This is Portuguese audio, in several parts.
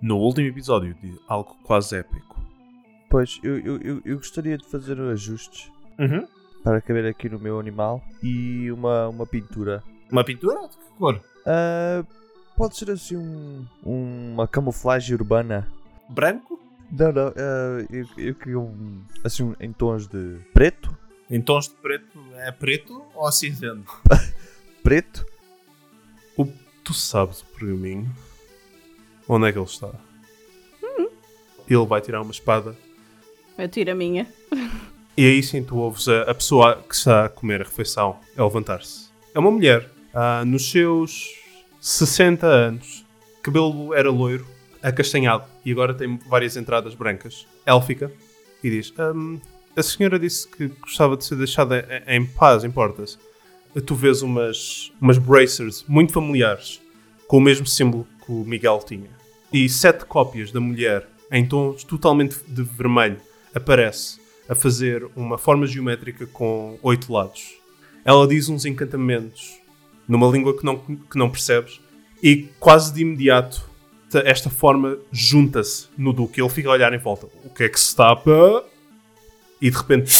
no último episódio de algo quase épico. Pois, eu, eu, eu, gostaria de fazer ajustes Uhum. para caber aqui no meu animal e uma, uma pintura. Uma pintura? De que cor? Ah, pode ser assim um, uma camuflagem urbana. Branco? Não, não, ah, eu, eu queria um, assim um- em tons de preto, Em tons de preto, é preto ou cinzento? preto, O, tu sabes o pergaminho? Onde é que ele está? Ele vai tirar uma espada Eu tiro a minha. e aí sim tu ouves a, a pessoa que está a comer a refeição a levantar-se. É uma mulher, ah, nos seus 60 anos, cabelo era loiro, acastanhado e agora tem várias entradas brancas, élfica, e diz: "Hum, A senhora disse que gostava de ser deixada em- em paz, importa-se. Tu vês umas, umas bracers muito familiares, com o mesmo símbolo que o Miguel tinha. E sete cópias da mulher, em tons totalmente de vermelho, aparece a fazer uma forma geométrica com oito lados. Ela diz uns encantamentos numa língua que não, que não percebes e quase de imediato ta- esta forma junta-se no Duque. Ele fica a olhar em volta. O que é que se está a... E de repente...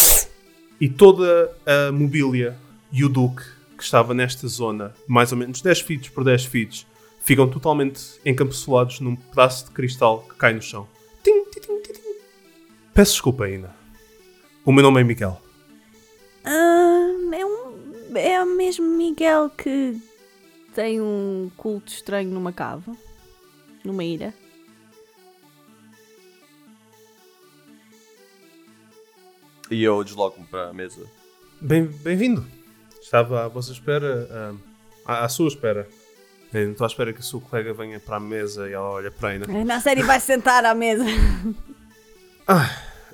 E toda a mobília e o Duque, que estava nesta zona, mais ou menos 10 feet por 10 feet, ficam totalmente encapsulados num pedaço de cristal que cai no chão. Tim, tim, tim, tim, tim. Peço desculpa ainda. O meu nome é Miguel. Ah, é, um, é o mesmo Miguel que tem um culto estranho numa cave. Numa ilha. e eu desloco-me para a mesa. Bem- Bem-vindo. Estava à vossa espera, à, à sua espera. Eu não estou à espera que a sua colega venha para a mesa e ela olha para aí. né? Na série vai sentar à mesa.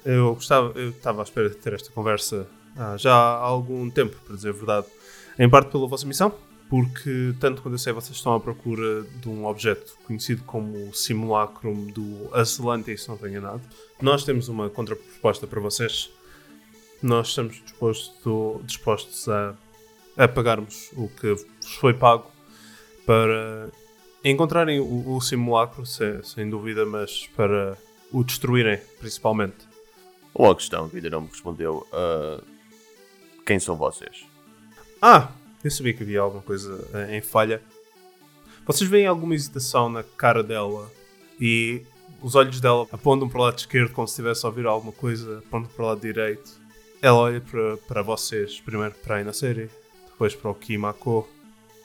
Eu gostava, eu estava à espera de ter esta conversa ah, já há algum tempo, para dizer a verdade. Em parte pela vossa missão, porque tanto quando eu sei vocês estão à procura de um objeto conhecido como o simulacrum do Azelante, se não estou enganado. Nós temos uma contraproposta para vocês. Nós estamos disposto, dispostos a, a pagarmos o que vos foi pago para encontrarem o, o simulacro, sem, sem dúvida, mas para o destruírem, principalmente. Uma questão que ainda não me respondeu. ah, quem são vocês? Ah, eu sabia que havia alguma coisa eh, em falha. Vocês veem alguma hesitação na cara dela e os olhos dela apontam para o lado esquerdo como se estivesse a ouvir alguma coisa, apontam para o lado direito. Ela olha para, para vocês, primeiro para a Inaceri, depois para o Kimako.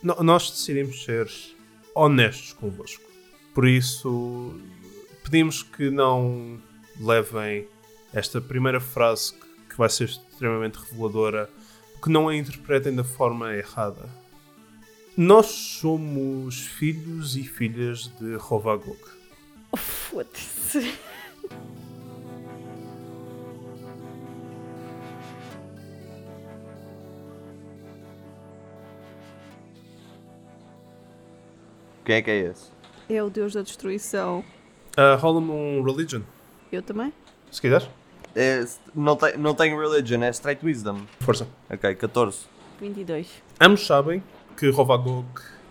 Nós decidimos ser honestos convosco. Por isso, pedimos que não levem esta primeira frase que, vai ser extremamente reveladora que não a interpretem da forma errada. Nós somos filhos e filhas de Rovagog. Foda-se. Quem é que é esse? É o deus da destruição. Uh, Rola-me um religion, Eu também? se quiseres. É, não, tem, não tem religion, é straight wisdom. Força. Ok, 14. 22. Ambos sabem que Rovagog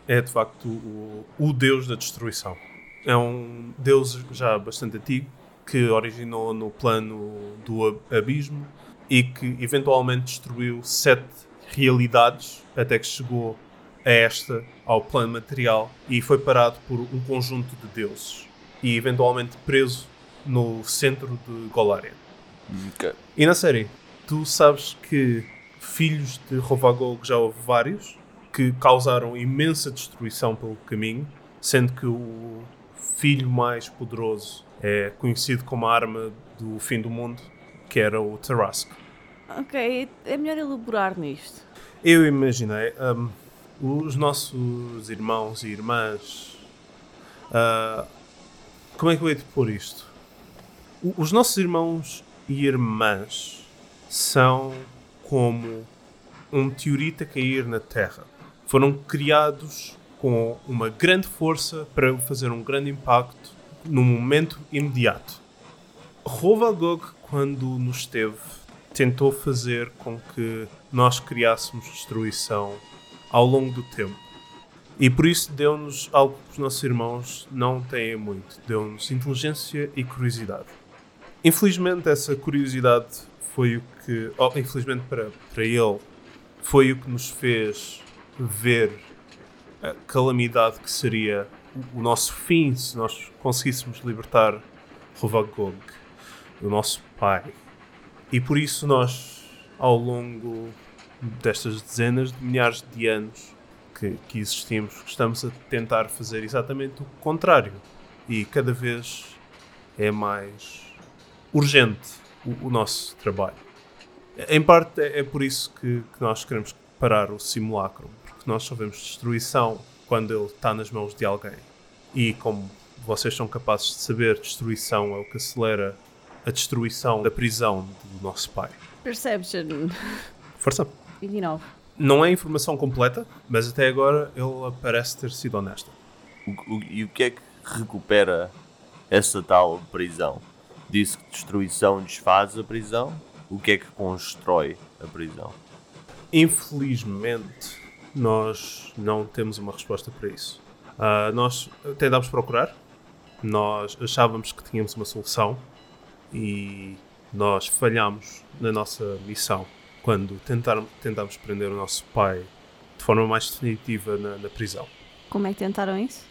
é de facto o, o deus da destruição. É um deus já bastante antigo que originou no plano do ab- abismo e que eventualmente destruiu sete realidades até que chegou a esta, ao plano material, e foi parado por um conjunto de deuses e eventualmente preso no centro de Golarion. Ok. E na série, tu sabes que filhos de Rovagog já houve vários que causaram imensa destruição pelo caminho, sendo que o filho mais poderoso é conhecido como a arma do fim do mundo, que era o Tarrasque. Ok, é melhor elaborar nisto. Eu imaginei hum, os nossos irmãos e irmãs. ah, como é que eu hei de pôr isto? O- Os nossos irmãos e irmãs são como um meteorito a cair na Terra. Foram criados com uma grande força para fazer um grande impacto no momento imediato. Rovagog, quando nos teve, tentou fazer com que nós criássemos destruição ao longo do tempo. E por isso deu-nos algo que os nossos irmãos não têm muito. Deu-nos inteligência e curiosidade. Infelizmente, essa curiosidade foi o que. Oh, infelizmente para, para ele, foi o que nos fez ver a calamidade que seria o, nosso fim se nós conseguíssemos libertar Rovagog, o nosso pai. E por isso nós, ao longo destas dezenas de milhares de anos que, que existimos, estamos a tentar fazer exatamente o contrário. E cada vez é mais urgente o, o nosso trabalho. Em parte é, é por isso que, que nós queremos parar o simulacro, porque nós só vemos destruição quando ele está nas mãos de alguém. E como vocês são capazes de saber, destruição é o que acelera a destruição da prisão do nosso pai. Perception. Força! 29. Não é informação completa, mas até agora ele parece ter sido honesto. O- o- e o que é que recupera essa tal prisão? Disse que destruição desfaz a prisão? O que é que constrói a prisão? Infelizmente, nós não temos uma resposta para isso. Ah, nós tentámos procurar, nós achávamos que tínhamos uma solução e nós falhámos na nossa missão quando tentar, tentámos prender o nosso pai de forma mais definitiva na, na prisão. Como é que tentaram isso?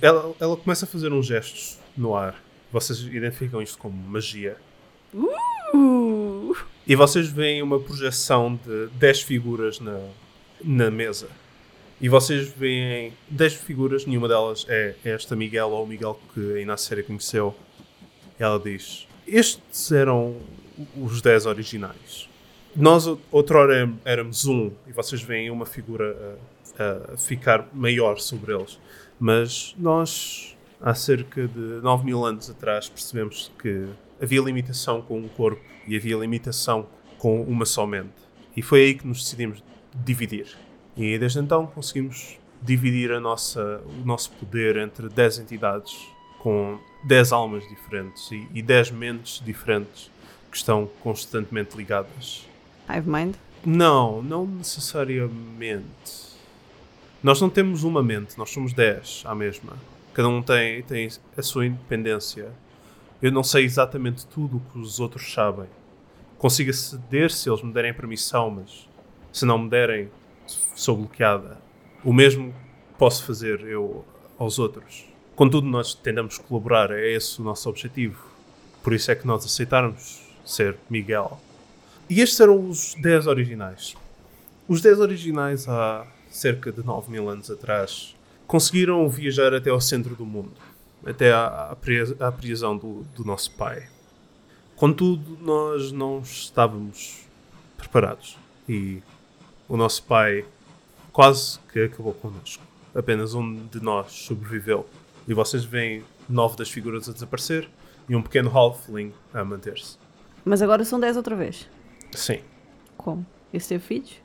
Ela, ela começa a fazer uns gestos no ar. Vocês identificam isto como magia. Uh! E vocês veem uma projeção de 10 figuras na, na mesa. E vocês veem 10 figuras, nenhuma delas é esta Miguel ou o Miguel que a Inácia conheceu. Ela diz: Estes eram os 10 originais. Nós, outrora, éramos um, e vocês veem uma figura a, a ficar maior sobre eles. Mas nós, há cerca de 9 mil anos atrás, percebemos que havia limitação com um corpo e havia limitação com uma só mente. E foi aí que nos decidimos dividir. E desde então conseguimos dividir a nossa, o nosso poder entre 10 entidades com 10 almas diferentes e, e 10 mentes diferentes que estão constantemente ligadas. Hive Mind? Não, não necessariamente. Nós não temos uma mente, nós somos 10 à mesma. Cada um tem, tem a sua independência. Eu não sei exatamente tudo o que os outros sabem. Consigo aceder se eles me derem permissão, mas se não me derem, sou bloqueada. O mesmo posso fazer eu aos outros. Contudo, nós tentamos colaborar, é esse o nosso objetivo. Por isso é que nós aceitamos ser Miguel. E estes eram os 10 originais. Os 10 originais, há cerca de 9 mil anos atrás, conseguiram viajar até ao centro do mundo, até à, à, pris- à prisão do, do nosso pai. Contudo, nós não estávamos preparados e o nosso pai quase que acabou connosco. Apenas um de nós sobreviveu. E vocês veem nove das figuras a desaparecer e um pequeno halfling a manter-se. Mas agora são 10 outra vez. Sim. Como? Esse teve filhos?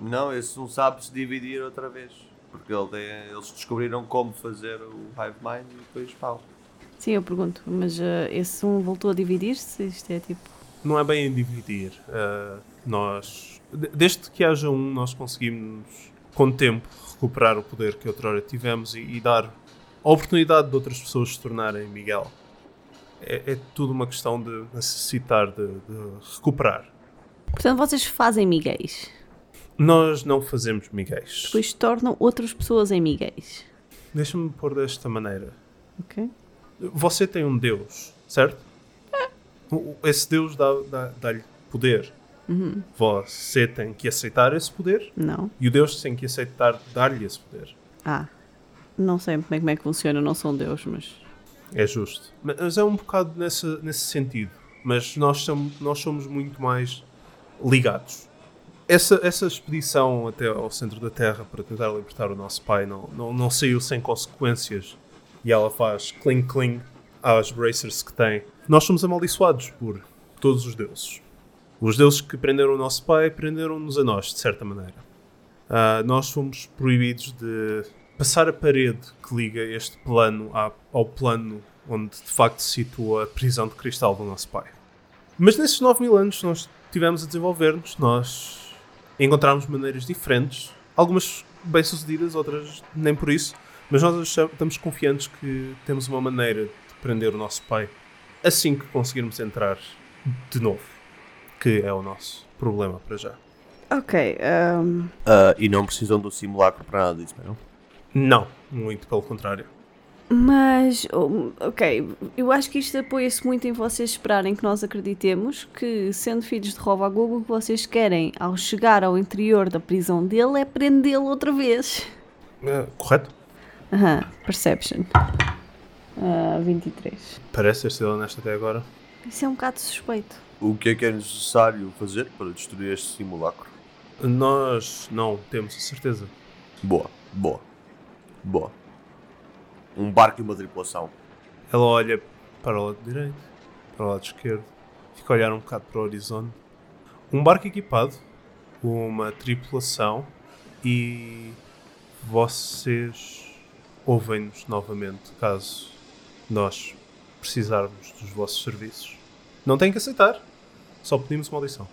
Não, esse não sabe se dividir outra vez. Porque ele tem- eles descobriram como fazer o Hive Mind e depois pau. Sim, eu pergunto. Mas eh, esse um voltou a dividir-se? Isto é tipo. não é bem em dividir. Uh, nós, de- desde que haja um, nós conseguimos, com o tempo, recuperar o poder que outrora tivemos e, e dar a oportunidade de outras pessoas se tornarem Miguel. É, é tudo uma questão de necessitar de, de recuperar. Portanto, vocês fazem miguéis. Nós não fazemos Miguéis. Depois tornam outras pessoas em miguéis. Deixa-me pôr desta maneira. Ok? Você tem um Deus, certo? O- Esse Deus dá- dá- dá-lhe poder. Você tem que aceitar esse poder Não. E o Deus tem que aceitar dar-lhe esse poder. Ah. Não sei bem como é que funciona, não sou um deus, mas. É justo. Mas é um bocado nesse, nesse sentido. Mas nós somos, nós somos muito mais ligados. Essa, essa expedição até ao centro da Terra para tentar libertar o nosso pai não, não, não saiu sem consequências. E ela faz cling-cling às bracers que tem. Nós somos amaldiçoados por todos os deuses. Os deuses que prenderam o nosso pai prenderam-nos a nós, de certa maneira. Ah, nós fomos proibidos de passar a parede que liga este plano à- ao plano onde de facto se situa a prisão de cristal do nosso pai. Mas nesses 9 mil anos nós tivemos a desenvolver-nos, nós encontramos maneiras diferentes, algumas bem-sucedidas, outras nem por isso. Mas nós estamos confiantes que temos uma maneira de prender o nosso pai assim que conseguirmos entrar de novo. Que é o nosso problema para já. Ok, ahm, Ah, e não precisam do simulacro para nada disso, não? Não, muito pelo contrário. Mas, oh, ok, eu acho que isto apoia-se muito em vocês esperarem que nós acreditemos que, sendo filhos de Rovagogo, o que vocês querem ao chegar ao interior da prisão dele é prendê-lo outra vez. Ah, correto? Aham, Perception. Ah, 23. Parece ter sido honesto até agora. Isso é um bocado suspeito. O que é que é necessário fazer para destruir este simulacro? Nós não temos a certeza. Boa, boa, boa. Um barco e uma tripulação. Ela olha para o lado direito, para o lado esquerdo, fica a olhar um bocado para o horizonte. Um barco equipado, uma tripulação e vocês ouvem-nos novamente caso nós precisarmos dos vossos serviços. Não têm que aceitar, só pedimos uma audição.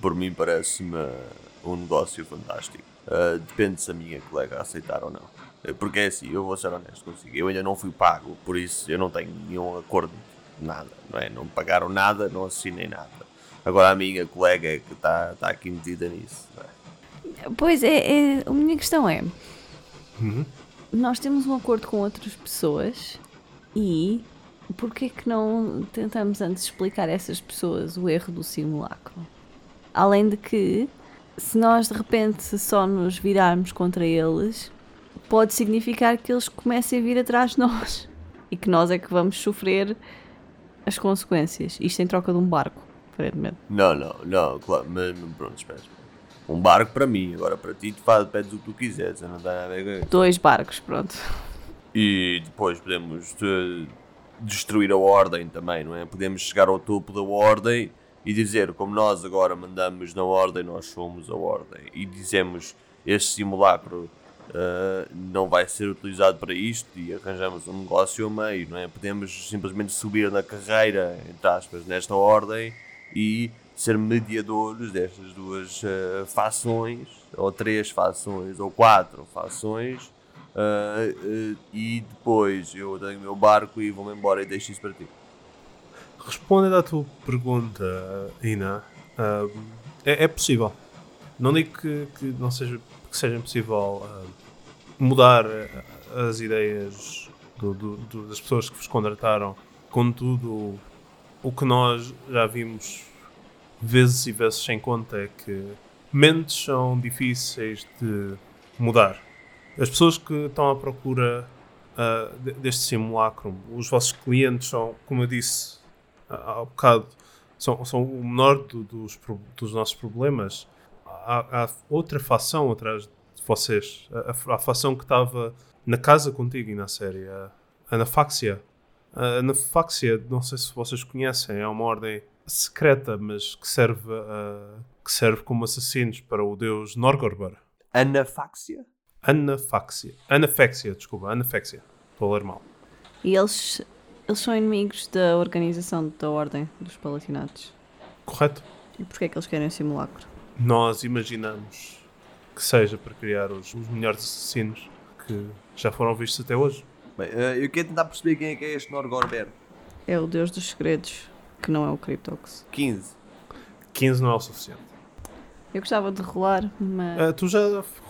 Por mim parece-me um negócio fantástico. Ah, depende se a minha colega aceitar ou não. Eh, Porque é assim, eu vou ser honesto consigo. Eu ainda não fui pago, por isso eu não tenho nenhum acordo, nada. Não, é? não me pagaram nada, não assinei nada. Agora a minha colega é que está tá aqui metida nisso. não é? Pois é, é, a minha questão é: Uhum. nós temos um acordo com outras pessoas e porquê que não tentamos antes explicar a essas pessoas o erro do simulacro? Além de que, se nós de repente só nos virarmos contra eles, pode significar que eles comecem a vir atrás de nós e que nós é que vamos sofrer as consequências. Isto em troca de um barco, aparentemente. Não, não, não, claro, mas pronto, espera. Um barco para mim, agora para ti, tu faz, pedes o que tu quiseres, não tem nada a ver. Dois barcos, pronto. E depois podemos eh, destruir a ordem também, não é? Podemos chegar ao topo da ordem e dizer, como nós agora mandamos na ordem, nós somos a ordem. E dizemos, este simulacro eh, não vai ser utilizado para isto e arranjamos um negócio ao meio, não é? Podemos simplesmente subir na carreira, entre aspas, nesta ordem e ser mediadores destas duas eh, fações, ou três fações, ou quatro fações, ah, e depois eu tenho o meu barco e vou-me embora e deixo isso para ti. Respondendo à tua pergunta, Ina, é, é possível. Não digo que, que não seja, que seja impossível ah, mudar ah, as ideias do- do- do- das pessoas que vos contrataram. Contudo, o que nós já vimos vezes e vezes sem conta é que mentes são difíceis de mudar. As pessoas que estão à procura de- deste simulacro, os vossos clientes são, como eu disse há bocado, são, são o menor do- dos, dos nossos problemas. Há, há outra facção atrás de vocês. A, a- a facção que estava na casa contigo e na série, a Anafaxia. A Anafaxia, não sei se vocês conhecem, é uma ordem secreta, mas que serve, a- que serve como assassinos para o deus Norgorbar. Anafaxia? Anafaxia. Anafexia, desculpa, Anafexia. Estou a ler mal. E eles, eles são inimigos da organização da Ordem dos Palatinatos. Correto? E porquê é que eles querem o simulacro? Nós imaginamos que seja para criar os, os melhores assassinos que já foram vistos até hoje. Bem, ah, eu quero tentar perceber quem é que é este Norgorber. É o Deus dos Segredos, que não é o Cryptox. 15. 15 não é o suficiente. Eu gostava de rolar, mas. Ah, tu já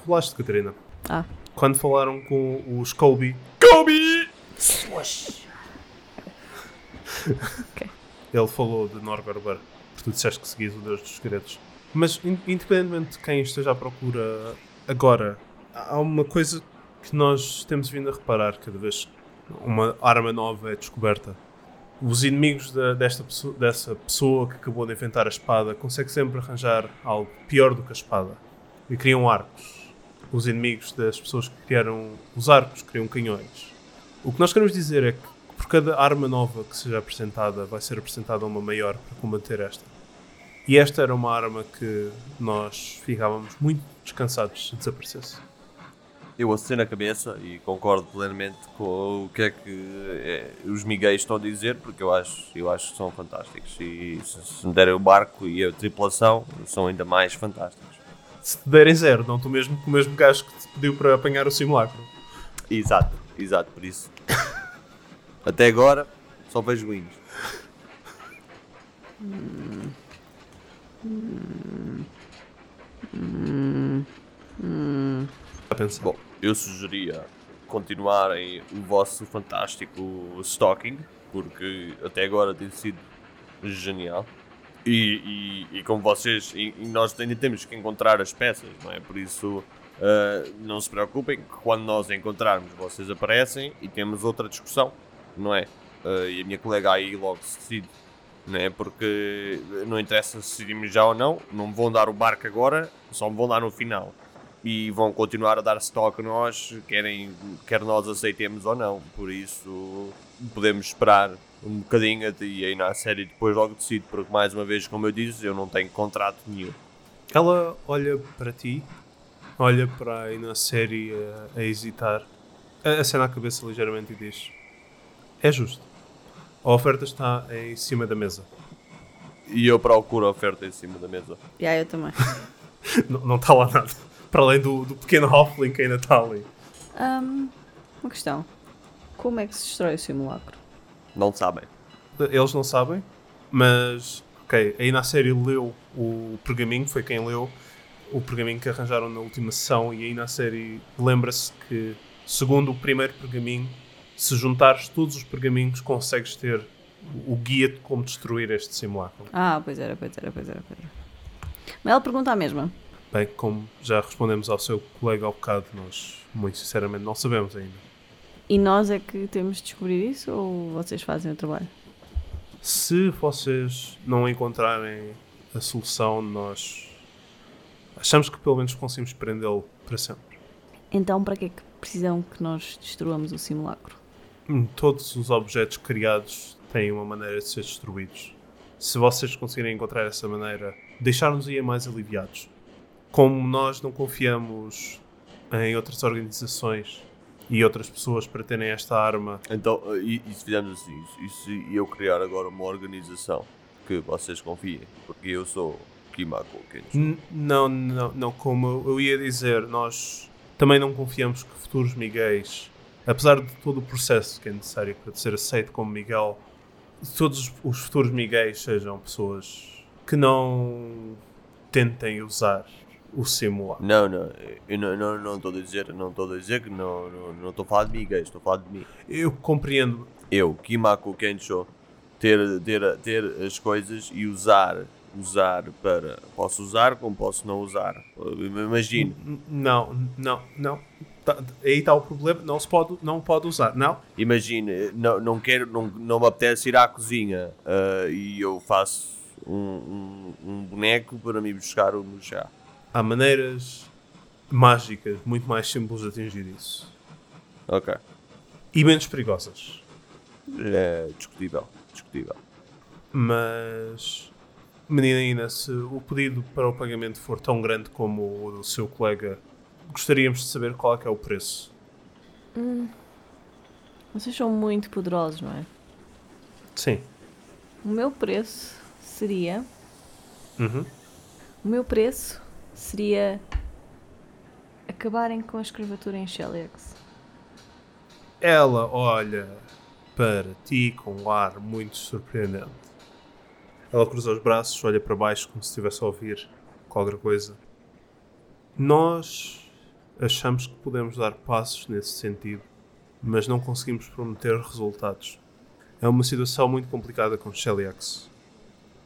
rolaste, Catarina. Ah, Quando falaram com os Kobe. Kobe! Ok. Ele falou de Norgorber. porque Tu disseste que seguias o Deus dos Segredos. Mas, in- independentemente de quem esteja à procura agora, há uma coisa que nós temos vindo a reparar cada vez uma arma nova é descoberta. Os inimigos desta pessoa, dessa pessoa que acabou de inventar a espada conseguem sempre arranjar algo pior do que a espada. E criam arcos. Os inimigos das pessoas que criaram os arcos criam canhões. O que nós queremos dizer é que por cada arma nova que seja apresentada, vai ser apresentada uma maior para combater esta. E esta era uma arma que nós ficávamos muito descansados se desaparecesse. Eu aceno a cabeça e concordo plenamente com o que é que eh, os miguéis estão a dizer, porque eu acho, eu acho que são fantásticos. E se, se me derem o barco e a tripulação, são ainda mais fantásticos. Se te derem zero, não tu mesmo com o mesmo gajo que te pediu para apanhar o simulacro. Exato, exato, por isso. Até agora, só vejo wins. A pensar. Bom, eu sugeria continuarem o vosso fantástico stalking, porque até agora tem sido genial. E, e, e como vocês, e, e nós ainda temos que encontrar as peças, não é? Por isso, ah, não se preocupem, que quando nós encontrarmos, vocês aparecem e temos outra discussão, não é? Ah, e a minha colega aí logo se decide, não é? Porque não interessa se decidimos já ou não, não me vão dar o barco agora, só me vão dar no final e vão continuar a dar stock a nós, querem, quer nós aceitemos ou não. Por isso, podemos esperar um bocadinho e aí na série depois logo decido, porque mais uma vez, como eu disse, eu não tenho contrato nenhum. Ela olha para ti, olha para aí na série a, a hesitar, a, a cena a cabeça ligeiramente e diz: É justo. A oferta está em cima da mesa. E eu procuro a oferta em cima da mesa. E aí eu também. Não, não está lá nada. Para além do, do pequeno Halfling que ainda está ali. Ahm, uma questão. Como é que se destrói o simulacro? Não sabem. Eles não sabem, mas ok, aí na série leu o pergaminho, foi quem leu o pergaminho que arranjaram na última sessão, e aí na série lembra-se que, segundo o primeiro pergaminho, se juntares todos os pergaminhos, consegues ter o guia de como destruir este simulacro. Ah, pois era, pois era, pois era, pois era. Mas ela pergunta a mesma. Bem, como já respondemos ao seu colega ao bocado, nós, muito sinceramente, não sabemos ainda. E nós é que temos de descobrir isso ou vocês fazem o trabalho? Se vocês não encontrarem a solução, nós achamos que pelo menos conseguimos prendê-lo para sempre. Então, para que é que precisam que nós destruamos o simulacro? Todos os objetos criados têm uma maneira de ser destruídos. Se vocês conseguirem encontrar essa maneira, deixar-nos ir mais aliviados. Como nós não confiamos em outras organizações e outras pessoas para terem esta arma, Então, e, e se fizermos assim, e se eu criar agora uma organização que vocês confiem, porque eu sou Kimako Kenji. Não, não, não, como eu ia dizer, nós também não confiamos que futuros Miguéis, apesar de todo o processo que é necessário para ser aceito como Miguel, todos os futuros Miguéis sejam pessoas que não tentem usar o simulacro. Não, não, eu não estou não, estou a dizer, não estou a dizer que não estou não, estou a falar de gays, estou a falar de mim. Eu compreendo, Eu, Kimako Kensho, ter, ter, ter as coisas e usar, usar para, posso usar como posso não usar. Imagine, N- não, não, não. Tá- aí está o problema, não se pode, não pode usar, não? imagine, não, não quero, não, não me apetece ir à cozinha ah, e eu faço um, um, um boneco para me buscar o chá. Há maneiras mágicas muito mais simples de atingir isso. Ok, E menos perigosas. é discutível, discutível. Mas, menina Ina, se o pedido para o pagamento for tão grande como o do seu colega, gostaríamos de saber qual é que é o preço. Vocês são muito poderosos, não é? Sim. O meu preço seria. Uhum. O meu preço seria. acabarem com a escravatura em Shellix. Ela olha para ti com um ar muito surpreendente. Ela cruza os braços, olha para baixo como se estivesse a ouvir qualquer coisa. Nós achamos que podemos dar passos nesse sentido, mas não conseguimos prometer resultados. É uma situação muito complicada com Shellyax.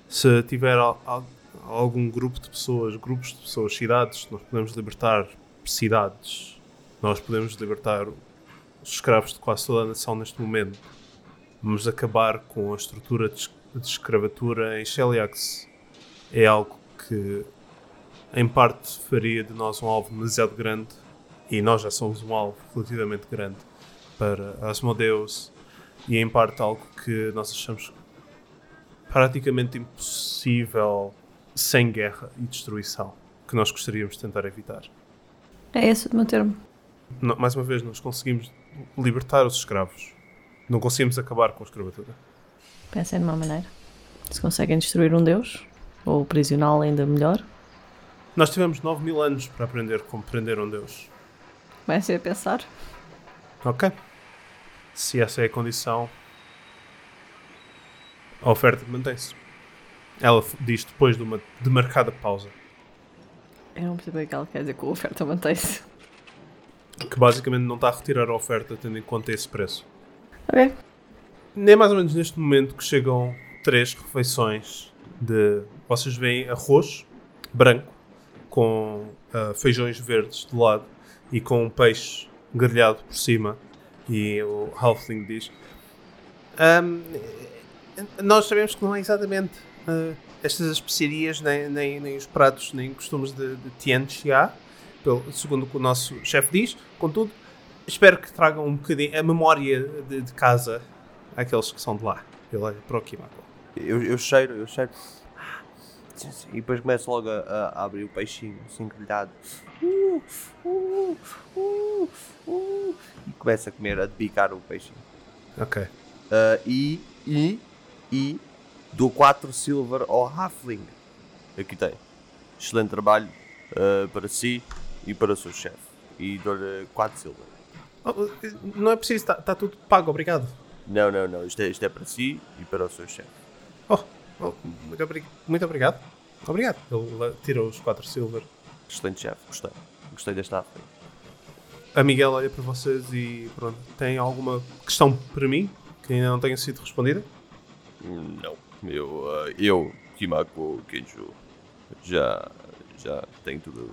Se tiver al- al- algum grupo de pessoas, grupos de pessoas, cidades, nós podemos libertar cidades. Nós podemos libertar os escravos de quase toda a nação neste momento. Vamos acabar com a estrutura de, es- de escravatura em Shellyax. É algo que, em parte, faria de nós um alvo demasiado grande. E nós já somos um alvo relativamente grande para Asmodeus. E, em parte, algo que nós achamos praticamente impossível sem guerra e destruição. Que nós gostaríamos de tentar evitar. É esse o meu termo. No- mais uma vez, nós conseguimos libertar os escravos. Não conseguimos acabar com a escravatura. Pensem numa maneira. Se conseguem destruir um deus, ou prisioná-lo ainda melhor. Nós tivemos 9 mil anos para aprender como prender um Deus. Comecem a pensar. Ok. Se essa é a condição, a oferta mantém-se. Ela diz depois de uma demarcada pausa, Eu não percebo o que ela quer dizer com a oferta mantém-se. que basicamente não está a retirar a oferta tendo em conta esse preço. Ok. Nem mais ou menos neste momento que chegam três refeições de. Vocês veem arroz branco com ah, feijões verdes do lado e com um peixe grelhado por cima. E o Halfling diz: "Ahm, Nós sabemos que não é exatamente ah, estas especiarias, nem, nem, nem os pratos, nem costumes de, de Tianxia, segundo o que o nosso chefe diz. Contudo, espero que tragam um bocadinho a memória de, de casa àqueles que são de lá. Ele olha para o Kimako. Eu, eu cheiro, eu cheiro. E depois começo logo a, a abrir o peixinho, assim, grelhado. Uh, uh, uh, uh. E começo a comer, a debicar o peixinho. Ok. Ah, e, e, e dou 4 silver ao Halfling. Aqui tem. Excelente trabalho ah, para si e para o seu chefe. E dou-lhe 4 silver. Oh, não é preciso, está tudo pago, obrigado. Não, não, não. Isto é, isto é para si e para o seu chefe. Oh, oh, muito, obri- muito obrigado. Obrigado. Ele tira os 4 silver. Excelente chefe. Gostei. Gostei deste Halfling. A Miguel olha para vocês e pronto. Tem alguma questão para mim que ainda não tenha sido respondida? Não, eu, ah, eu Kimako Kenjo, já, já tenho tudo,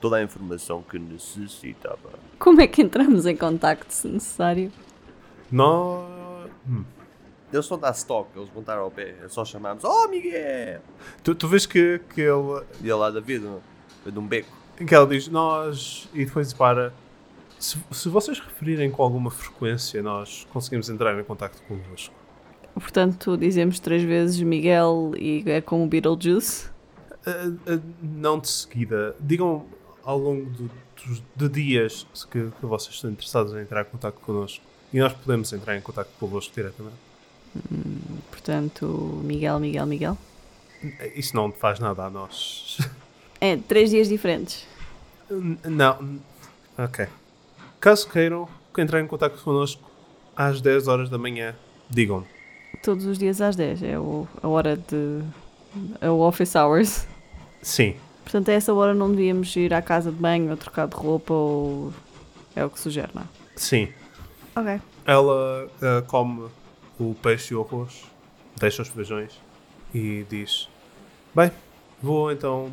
toda a informação que necessitava. Como é que entramos em contacto se necessário? Nós. Hum. Eles estão a dar stock, eles estar ao pé, é só chamarmos, oh Miguel! Tu, tu vês que, que ele E ele lá da vida, de um beco. que ela diz nós e depois para se, se vocês referirem com alguma frequência nós conseguimos entrar em contacto convosco Portanto, dizemos três vezes Miguel e é como Beetlejuice. Ah, ah, não de seguida digam ao longo do- dos de dias que, que vocês estão interessados em entrar em contacto connosco e nós podemos entrar em contacto convosco diretamente Portanto, Miguel, Miguel, Miguel. isso não faz nada a nós É, três dias diferentes. Não ok caso queiram entrar em contacto connosco às 10 horas da manhã digam Todos os dias às 10. É o- a hora de. É o office hours. sim Portanto, a essa hora não devíamos ir à casa de banho ou trocar de roupa ou. É o que sugere, não é? sim Ok. Ela ah, come o peixe e o arroz, deixa os feijões e diz: Bem, vou então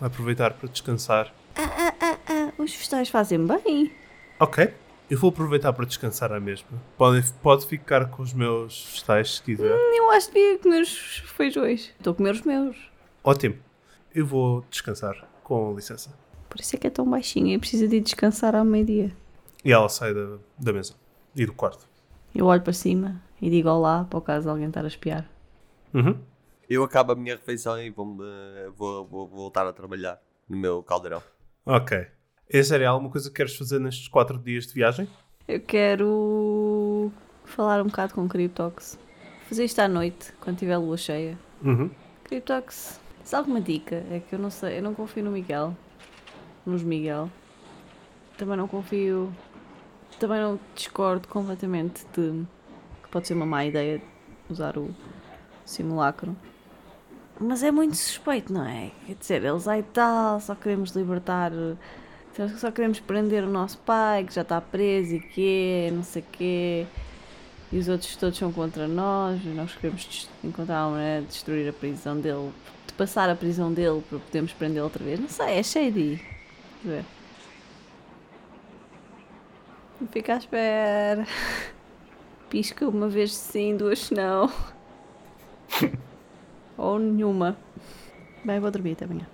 aproveitar para descansar. Ah, os vegetais fazem bem. Ok, eu vou aproveitar para descansar à mesma. Pode, pode ficar com os meus vegetais se quiser. Eu acho que devia comer os feijões. Estou a comer os meus. Ótimo, eu vou descansar, com licença. Por isso é que é tão baixinho e precisa de descansar ao meio-dia. E ela sai da, da mesa e do quarto. Eu olho para cima e digo olá para o caso de alguém estar a espiar. Uhum. Eu acabo a minha refeição e vou, vou, vou voltar a trabalhar no meu caldeirão. Ok. Essa era alguma coisa que queres fazer nestes quatro dias de viagem? Eu quero falar um bocado com o Cryptox. Fazer isto à noite, quando tiver lua cheia. Uhum. Cryptox, se alguma dica? É que eu não sei, eu não confio no Miguel. Nos Miguel. Também não confio. Também não discordo completamente de pode ser uma má ideia usar o simulacro. Mas é muito suspeito, não é? Quer dizer, eles aí tal, só queremos libertar. Só queremos prender o nosso pai, que já está preso e que não sei quê. E os outros todos são contra nós. Nós queremos encontrar uma maneira de destruir a prisão dele, de passar a prisão dele para podermos prendê-lo outra vez. Não sei, é shady. A ver? Fica à espera. Pisca uma vez sim, duas não. Ou nenhuma. Bem, vou dormir até amanhã.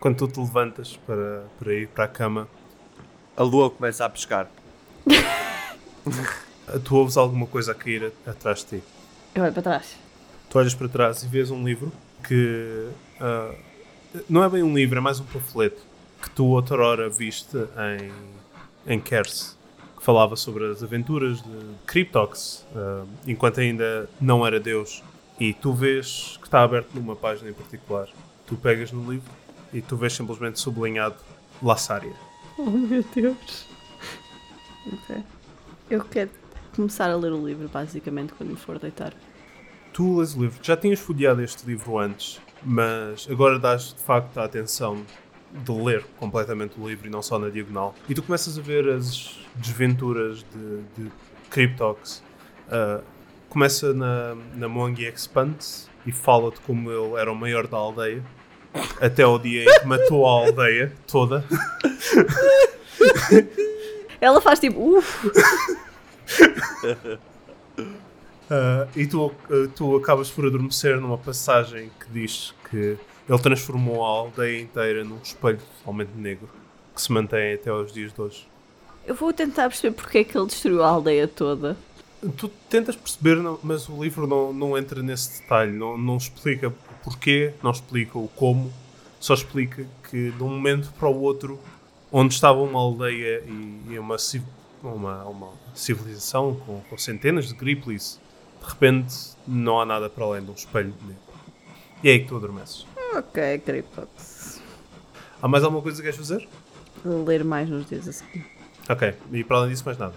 Quando tu te levantas para, para ir para a cama, A lua começa a pescar. tu ouves alguma coisa a cair atrás de ti. Eu olho para trás. Tu olhas para trás e vês um livro que ah, não é bem um livro, é mais um panfleto que tu outrora viste em, em Kers, falava sobre as aventuras de Cryptox, ah, enquanto ainda não era Deus. E tu vês que está aberto numa página em particular. Tu pegas no livro e tu vês simplesmente sublinhado Lassária. Oh meu Deus. Ok. Eu quero começar a ler o livro, basicamente, quando me for deitar. Tu lês o livro. Já tinhas folheado este livro antes, mas agora dás de facto a atenção de ler completamente o livro e não só na diagonal. E tu começas a ver as desventuras de, de Cryptox. Uh, começa na, na Mongi Expanse e fala-te como ele era o maior da aldeia. Até o dia em que matou a aldeia toda. Ela faz tipo, uff, Uh, e tu, uh, tu acabas por adormecer numa passagem que diz que ele transformou a aldeia inteira num espelho totalmente negro que se mantém até aos dias de hoje. eu vou tentar perceber porque é que ele destruiu a aldeia toda. Tu tentas perceber, mas o livro não, não entra nesse detalhe, não, não explica o porquê, não explica o como, só explica que de um momento para o outro, onde estava uma aldeia e, e uma, uma, uma civilização com, com centenas de Griplis, de repente não há nada para além de um espelho negro. E é aí que tu adormeces. Ok, Cryptox. Há mais alguma coisa que queres fazer? Ler mais nos dias a seguir. Ok, e para além disso, mais nada.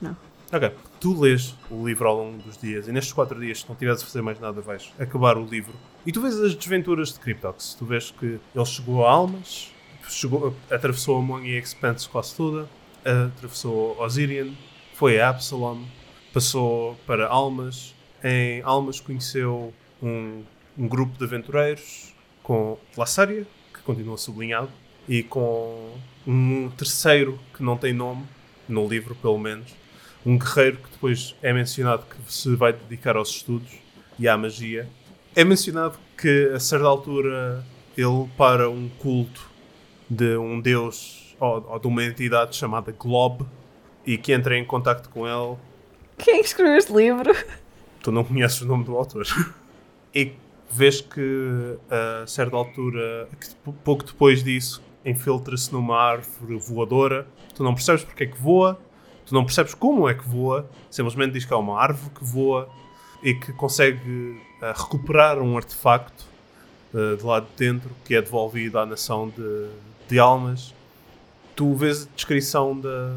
Não. Ok, tu lês o livro ao longo dos dias e nestes quatro dias, se não tiveres a fazer mais nada, vais acabar o livro e tu vês as desventuras de Cryptox. Tu vês que ele chegou a Almas, chegou, atravessou a Money Expanse quase toda, atravessou Osirian, foi a Absalom, passou para Almas. Em Almas conheceu um, um grupo de aventureiros com Lassaria, que continua sublinhado, e com um terceiro que não tem nome, no livro pelo menos, um guerreiro que depois é mencionado que se vai dedicar aos estudos e à magia. É mencionado que a certa altura ele para um culto de um deus ou, ou de uma entidade chamada Glob e que entra em contacto com ele. Quem é escreveu este livro? Tu não conheces o nome do autor. e vês que a certa altura, que pouco depois disso, infiltra-se numa árvore voadora. Tu não percebes porque é que voa, tu não percebes como é que voa, simplesmente diz que é uma árvore que voa e que consegue eh, recuperar um artefacto eh, de lá de dentro que é devolvido à nação de, de almas. Tu vês a descrição da,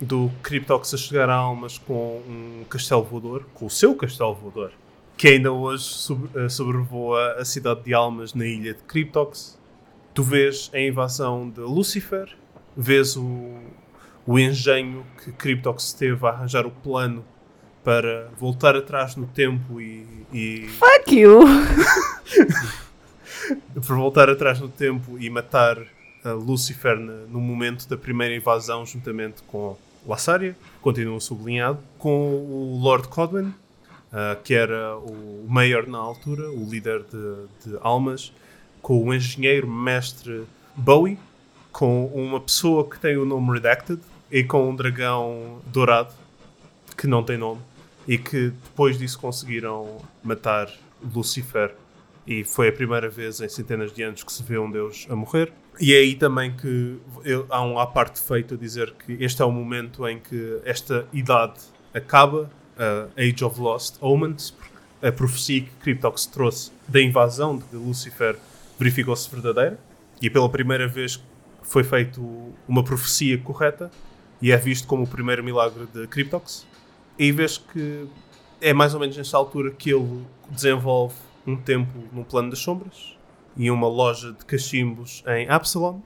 do Cryptox a chegar a almas com um castelo voador, com o seu castelo voador, que ainda hoje sob- eh, sobrevoa a cidade de Almas na ilha de Cryptox. Tu vês a invasão de Lucifer, vês o, o engenho que Cryptox teve a arranjar o plano para voltar atrás no tempo e, e Fuck you! para voltar atrás no tempo e matar a Lucifer no momento da primeira invasão, juntamente com Lassaria, continua sublinhado, com o Lord Codwin, ah, que era o Mayor na altura, o líder de, de almas, com o engenheiro mestre Bowie, com uma pessoa que tem o nome Redacted e com um dragão dourado que não tem nome e que depois disso conseguiram matar Lucifer e foi a primeira vez em centenas de anos que se vê um deus a morrer. E é aí também que eu- há um à parte feito a dizer que este é o momento em que esta idade acaba, a Age of Lost Omens, a profecia que Cryptox trouxe da invasão de Lucifer verificou-se verdadeira e pela primeira vez foi feito uma profecia correta e é visto como o primeiro milagre de Cryptox. E vês que é mais ou menos nesta altura que ele desenvolve um templo no plano das sombras e uma loja de cachimbos em Absalom.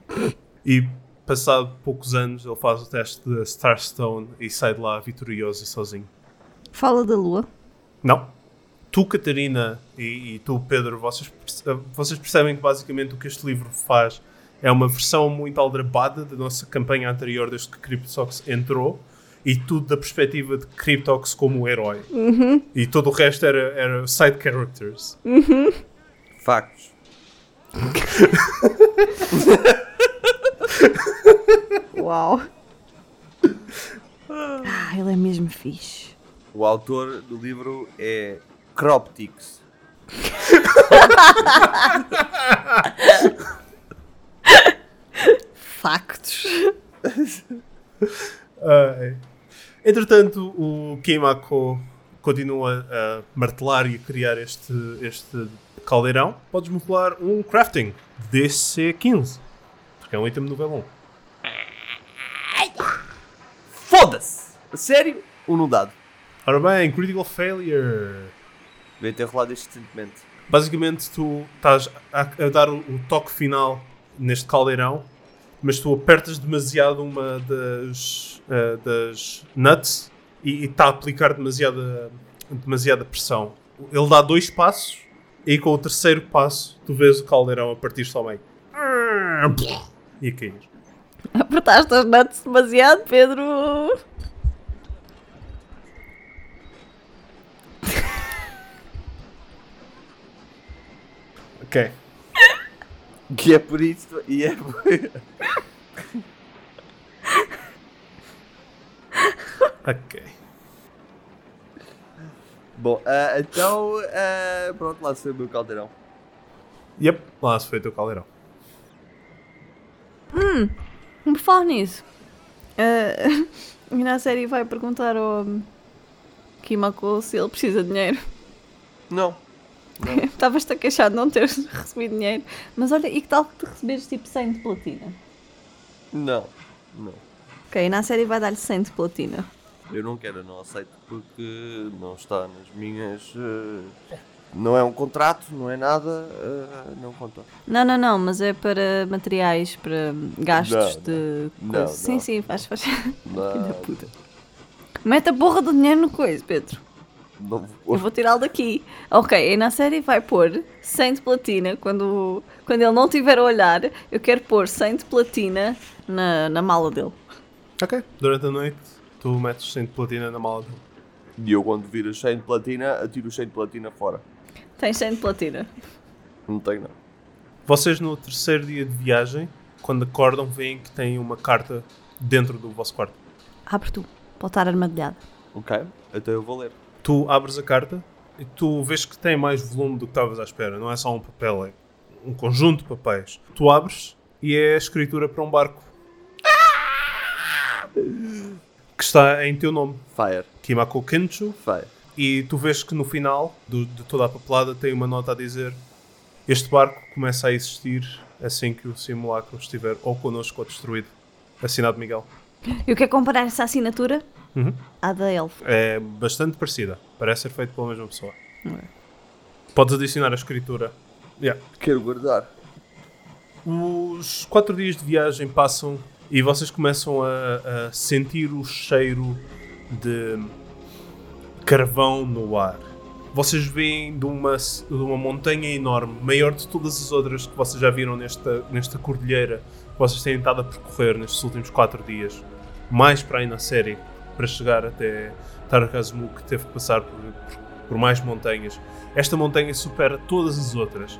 E passado poucos anos ele faz o teste de Starstone e sai de lá vitorioso e sozinho. Fala da lua. Não. Tu, Catarina, e, e tu, Pedro, vocês, perce- vocês percebem que basicamente o que este livro faz é uma versão muito aldrabada da nossa campanha anterior desde que Cryptox entrou e tudo da perspectiva de Cryptox como herói. E todo o resto era, era side characters. Factos. Uau! Ah, ele é mesmo fixe. O autor do livro é Croptix. Factos. Ai. Entretanto, o Keimako continua a martelar e a criar este, este caldeirão. Podes-me rolar um crafting DC15, porque é um item nível 1. Foda-se! A sério? Um no dado. Ora bem, critical failure. Devia ter rolado isto recentemente. Basicamente, tu estás a, a dar o, o toque final neste caldeirão, mas tu apertas demasiado uma das, eh, das nuts e está a aplicar demasiada, demasiada pressão. Ele dá dois passos e com o terceiro passo tu vês o caldeirão a partir só bem. E a cair. Apertaste as nuts demasiado, Pedro. Ok. Que é por isso. E é por... Ok. Bom, ah, então. ah, pronto, lá se foi o meu caldeirão. Yep, lá se foi o teu caldeirão. Por falar nisso, uh, na série vai perguntar ao Kimako se ele precisa de dinheiro. Não. Estavas-te a queixar de não teres recebido dinheiro. Mas olha, e que tal que te receberes tipo 100 de platina? Não. Não. Ok, na série vai dar-lhe 100 de platina. Eu não quero, eu não aceito porque não está nas minhas. ah, não é um contrato, não é nada, ah, não conta. Não, não, não, mas é para materiais, para gastos Não, de não, coisa. não. Sim, sim, faz, faz. Não, puta. Mete a porra do dinheiro no coisa, Pedro. Não Eu vou. tirá-lo daqui. Ok, e na série vai pôr 100 de platina. Quando, quando ele não estiver a olhar, eu quero pôr 100 de platina na, na mala dele. Ok. Durante a noite, tu metes 100 de platina na mala dele. E eu, quando vir os 100 de platina, atiro os 100 de platina fora. Tens 100 de platina. Não tenho, não. Vocês no terceiro dia de viagem, quando acordam, veem que tem uma carta dentro do vosso quarto. Abre tu, pode estar armadilhado. Ok? Então eu vou ler. Tu abres a carta e tu vês que tem mais volume do que estavas à espera. Não é só um papel, é um conjunto de papéis. Tu abres e é a escritura para um barco. Que está em teu nome. Fire. Kimako Kenchu. Fire. E tu vês que no final do- de toda a papelada tem uma nota a dizer este barco começa a existir assim que o simulacro estiver ou connosco ou destruído. Assinado Miguel. Eu quero comparar essa assinatura Uhum. à da Elfo. É bastante parecida. Parece ser feito pela mesma pessoa. É? Podes adicionar a escritura. Yeah. Quero guardar. Os quatro dias de viagem passam e vocês começam a, a sentir o cheiro de carvão no ar. Vocês veem de uma, de uma montanha enorme, maior de todas as outras que vocês já viram nesta, nesta cordilheira que vocês têm estado a percorrer nestes últimos quatro dias. Mais para aí na série, para chegar até Tarakazmu, que teve que passar por, por, por mais montanhas. Esta montanha supera todas as outras.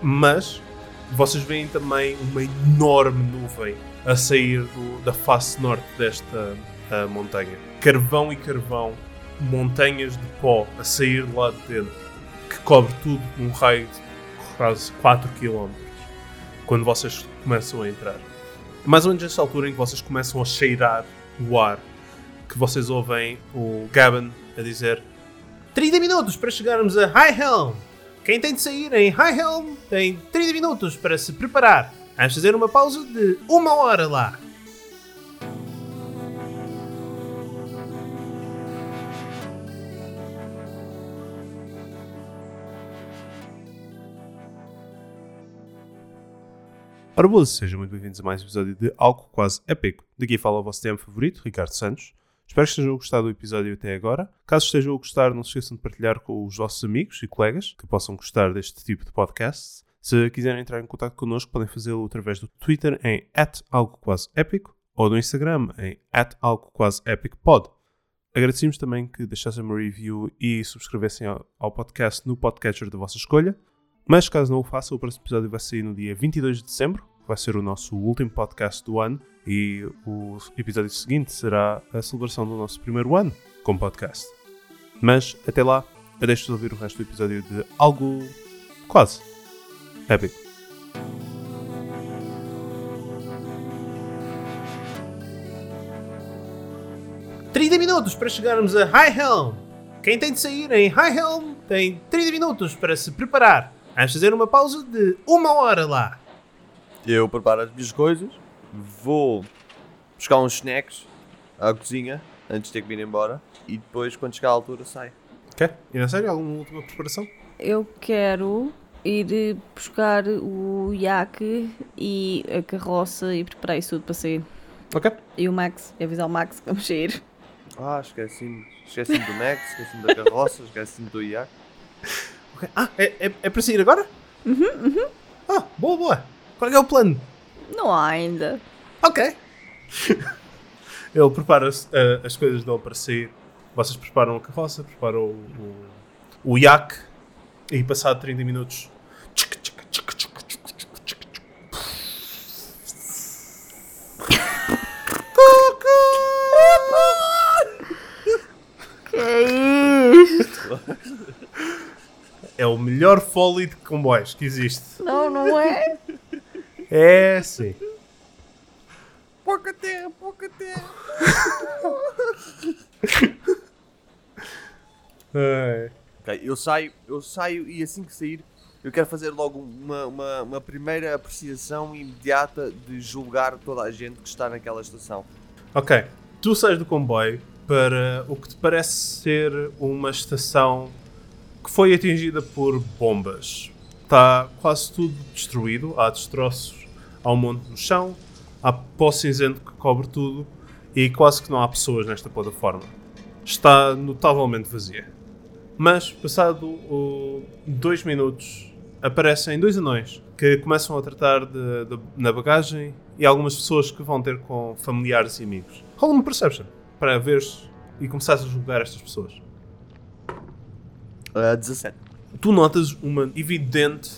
Mas vocês veem também uma enorme nuvem a sair do- da face norte desta ah, montanha. Carvão e carvão, montanhas de pó a sair de lá de dentro, que cobre tudo num raio de quase 4 km. Quando vocês começam a entrar. Mais ou menos nesta altura em que vocês começam a cheirar o ar, que vocês ouvem o Gavin a dizer 30 minutos para chegarmos a High Helm. Quem tem de sair em High Helm tem 30 minutos para se preparar. Vamos fazer uma pausa de uma hora lá. Ora boas, sejam muito bem-vindos a mais um episódio de Algo Quase Épico. Daqui fala o vosso tema favorito, Ricardo Santos. Espero que estejam a gostar do episódio até agora. Caso estejam a gostar, não se esqueçam de partilhar com os vossos amigos e colegas que possam gostar deste tipo de podcast. Se quiserem entrar em contato connosco, podem fazê-lo através do Twitter em algo quase épico ou do Instagram em algo quase épico pod. Agradecemos também que deixassem uma review e subscrevessem ao, podcast no podcatcher da vossa escolha. Mas caso não o façam, o próximo episódio vai sair no dia 22 de dezembro, vai ser o nosso último podcast do ano, e o episódio seguinte será a celebração do nosso primeiro ano como podcast. Mas até lá, eu deixo-vos ouvir o resto do episódio de algo quase épico. Trinta minutos para chegarmos a High Helm. Quem tem de sair em High Helm tem 30 minutos para se preparar. Vamos fazer uma pausa de uma hora lá. Eu preparo as minhas coisas, vou buscar uns snacks à cozinha antes de ter que vir embora e depois, quando chegar à altura, sai. Ok? E na série, alguma última preparação? Eu quero ir buscar o iaque e a carroça e preparar isso tudo para sair. Ok. E o Max, e avisar o Max que vamos sair. Ah, esqueci-me. Esqueci-me do Max, esqueci-me da carroça, esqueci-me do IAC. Ok. Ah, é, é, é para sair agora? Uhum, uhum. Ah, boa, boa. Qual é, que é o plano? Não há ainda. Ok. Ele prepara eh, as coisas dele para sair. Vocês preparam a carroça, preparam o, o, o iaque e passado 30 minutos. Que é isto? É o melhor foley de comboios que existe. Não, não é? É sim. Pouca terra, pouca terra. Ai. Ok, eu saio, eu saio e assim que sair, eu quero fazer logo uma, uma, uma primeira apreciação imediata de julgar toda a gente que está naquela estação. Ok, tu sais do comboio para o que te parece ser uma estação que foi atingida por bombas. Está quase tudo destruído, há destroços ao monte no chão, há pó cinzento que cobre tudo e quase que não há pessoas nesta plataforma. Está notavelmente vazia. Mas, passado uh, dois minutos, aparecem dois anões que começam a tratar de, de- na bagagem e algumas pessoas que vão ter com familiares e amigos. Rola uma perception para veres e começares a julgar estas pessoas. Uh, 17. Tu notas uma evidente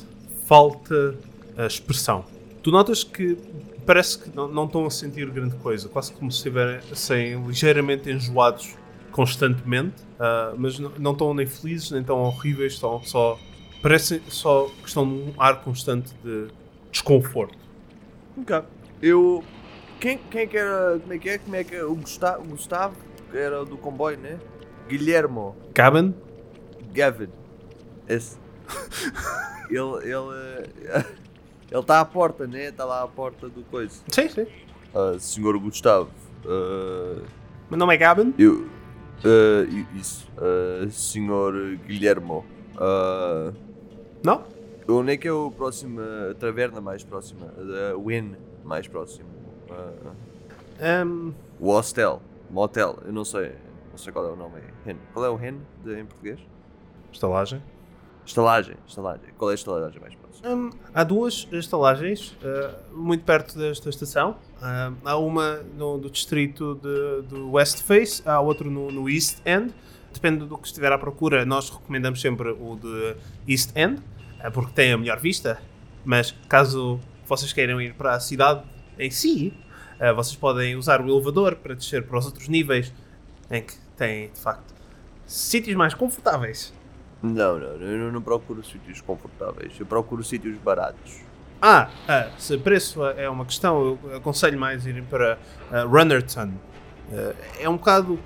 falta de expressão. Tu notas que parece que não, não estão a sentir grande coisa, quase como se estivessem ligeiramente enjoados constantemente, ah, mas não, não estão nem felizes nem tão horríveis, estão só. Parece só que estão num ar constante de desconforto. Ok. Eu. Quem, quem é que era. Como é que é? Como é que é? O Gustavo, o Gustavo que era do comboio, né? Guilhermo. Cabin? Gavin. Esse. ele. Ele. Ele está à porta, né? Está lá à porta do coisa. Sim, sim. Ah, senhor Gustavo. ah, Meu nome é Gavin. eu. i- isso. ah, senhor Guilhermo. ah, Não? onde é que é o próximo. A taverna mais próxima? A Win mais próximo. Ahm, o hostel. Motel. Eu não sei. Não sei qual é o nome. Hen. Qual é o Hen de- em português? estalagem. Estalagem. Estalagem. Qual é a estalagem mais próxima? Hum, há duas estalagens uh, muito perto desta estação. Hum, há uma no, do distrito de, do West Face, há outra no, no East End. Depende do que estiver à procura, nós recomendamos sempre o de East End, uh, porque tem a melhor vista. Mas caso vocês queiram ir para a cidade em si, uh, vocês podem usar o elevador para descer para os outros níveis, em que tem, de facto, sítios mais confortáveis. Não, não. Eu não, não procuro sítios confortáveis. Eu procuro sítios baratos. Ah, ah, se preço é uma questão, eu aconselho mais irem para ah, Runnerton. Ah, é um bocado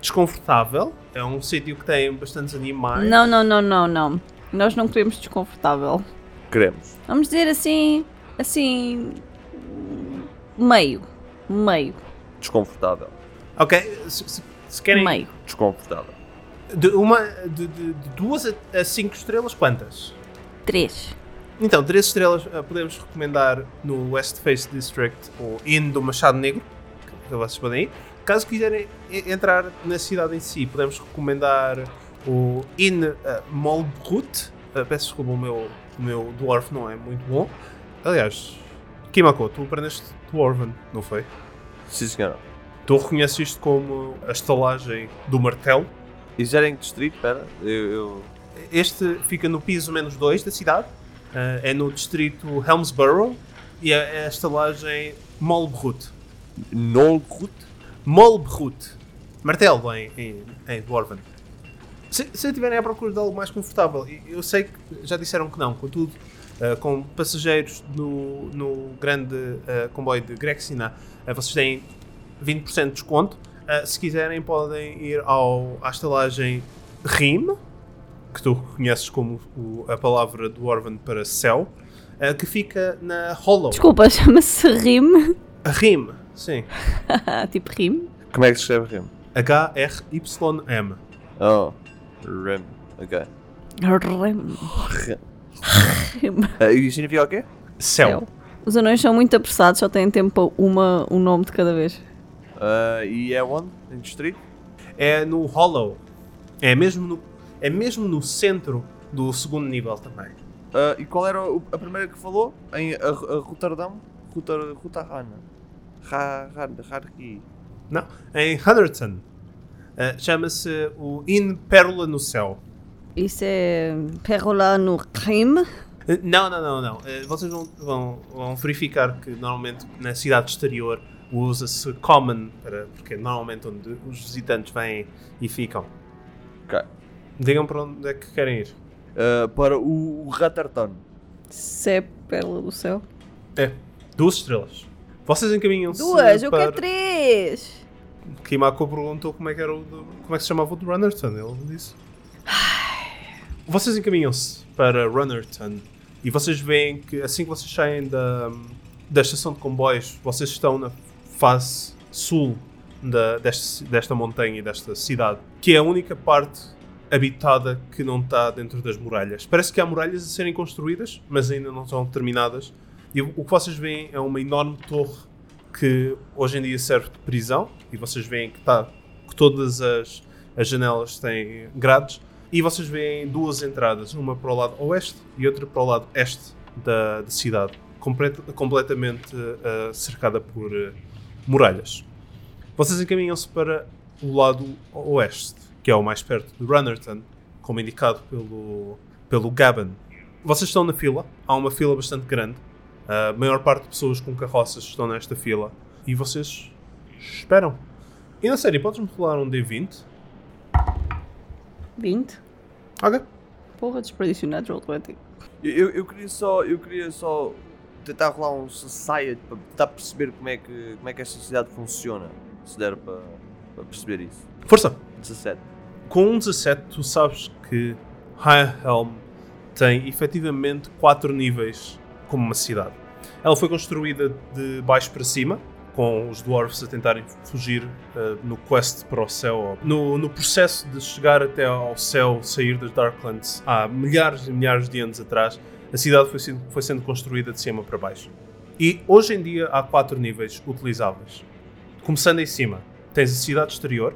desconfortável, é um sítio que tem bastantes animais. Não, não, não, não, não. Nós não queremos desconfortável. Queremos. Vamos dizer assim. Assim. Meio. Meio. Desconfortável. Ok, se, se- se querem Meio. Desconfortável. De, uma, de, de- de duas a, a cinco estrelas, quantas? Três. Então, três estrelas ah, podemos recomendar no West Face District o Inn do Machado Negro, que vocês podem ir. Caso quiserem entrar na cidade em si, podemos recomendar o Inn uh, Molbrut. Ah, peço desculpa, o meu, o meu Dwarf não é muito bom. Aliás, Kimako, tu aprendeste Dwarven, não foi? Sim, senhora. Tu reconheces isto como a estalagem do martelo. E já era em que distrito? Espera. Eu. eu... Este fica no piso menos 2 da cidade. Ah, é no distrito Helmsborough. E é é a estalagem Molbrut. Nolgrut? Molbrut. Martelo em, em, em Dwarven. Se, se estiverem à procura de algo mais confortável, eu sei que já disseram que não, contudo, ah, com passageiros no, no grande ah, comboio de Grexina, ah, vocês têm 20% de desconto. Ah, se quiserem, podem ir ao, à estalagem Rim, que tu conheces como o- a palavra Dwarven para céu, ah, que fica na Hollow. Desculpa, chama-se rime. Rim, sim. tipo rime. Como é que se escreve Rem? H-R-Y-M. Oh, Rem. Ok. Rem. Rem. Ah, e significa o quê? Céu. Céu. Os anões são muito apressados, só têm tempo para uma, um nome de cada vez. Ah, e é onde? Em distrito? É no Hollow. É mesmo no, é mesmo no centro do segundo nível também. Ah, e qual era o- a primeira que falou? Em a, a Rotterdam? Rutar, Ra- Rarki. Não, em Hunterton. Ah, Chama-se o Inn Pérola no Céu. Isso é Perrola no. Eh, Não, não, não, não. Vocês vão, vão, vão verificar que normalmente na cidade exterior usa-se common, para, porque é normalmente onde os visitantes vêm e ficam. Ok. Digam para onde é que querem ir. Ah, para o, o Ratterton. Se é Pérola do Céu. É, duas estrelas. Vocês encaminham-se Duas, eu para... quero três! Kimako perguntou como é que era o do- como é que se chamava o de Runnerton, ele disse. Vocês encaminham-se para Runnerton e vocês veem que assim que vocês saem da, da estação de comboios, vocês estão na face sul da, desta, desta montanha e desta cidade, que é a única parte habitada que não está dentro das muralhas. Parece que há muralhas a serem construídas, mas ainda não são terminadas. E o que vocês veem é uma enorme torre que hoje em dia serve de prisão e vocês veem que, tá, que todas as, as janelas têm grades e vocês veem duas entradas, uma para o lado oeste e outra para o lado este da, da cidade, complet- completamente eh, cercada por eh, muralhas. Vocês encaminham-se para o lado oeste, que é o mais perto de Runnerton, como indicado pelo, pelo Gaben. Vocês estão na fila, há uma fila bastante grande, a maior parte de pessoas com carroças estão nesta fila e vocês esperam. E na série, podes-me rolar um D20? 20. Ok. Porra, desperdício natural 20. Eu, eu, eu queria só, eu queria só tentar rolar um society para tentar perceber como é que, como é que esta sociedade funciona. Se der para, para perceber isso. Força! 17. Com um 17, tu sabes que High Helm tem efetivamente 4 níveis como uma cidade. Ela foi construída de baixo para cima, com os dwarves a tentarem fugir eh, no quest para o céu. No, no processo de chegar até ao céu, sair das Darklands, há milhares e milhares de anos atrás, a cidade foi sendo, foi sendo construída de cima para baixo. E hoje em dia há quatro níveis utilizáveis. Começando em cima, tens a cidade exterior,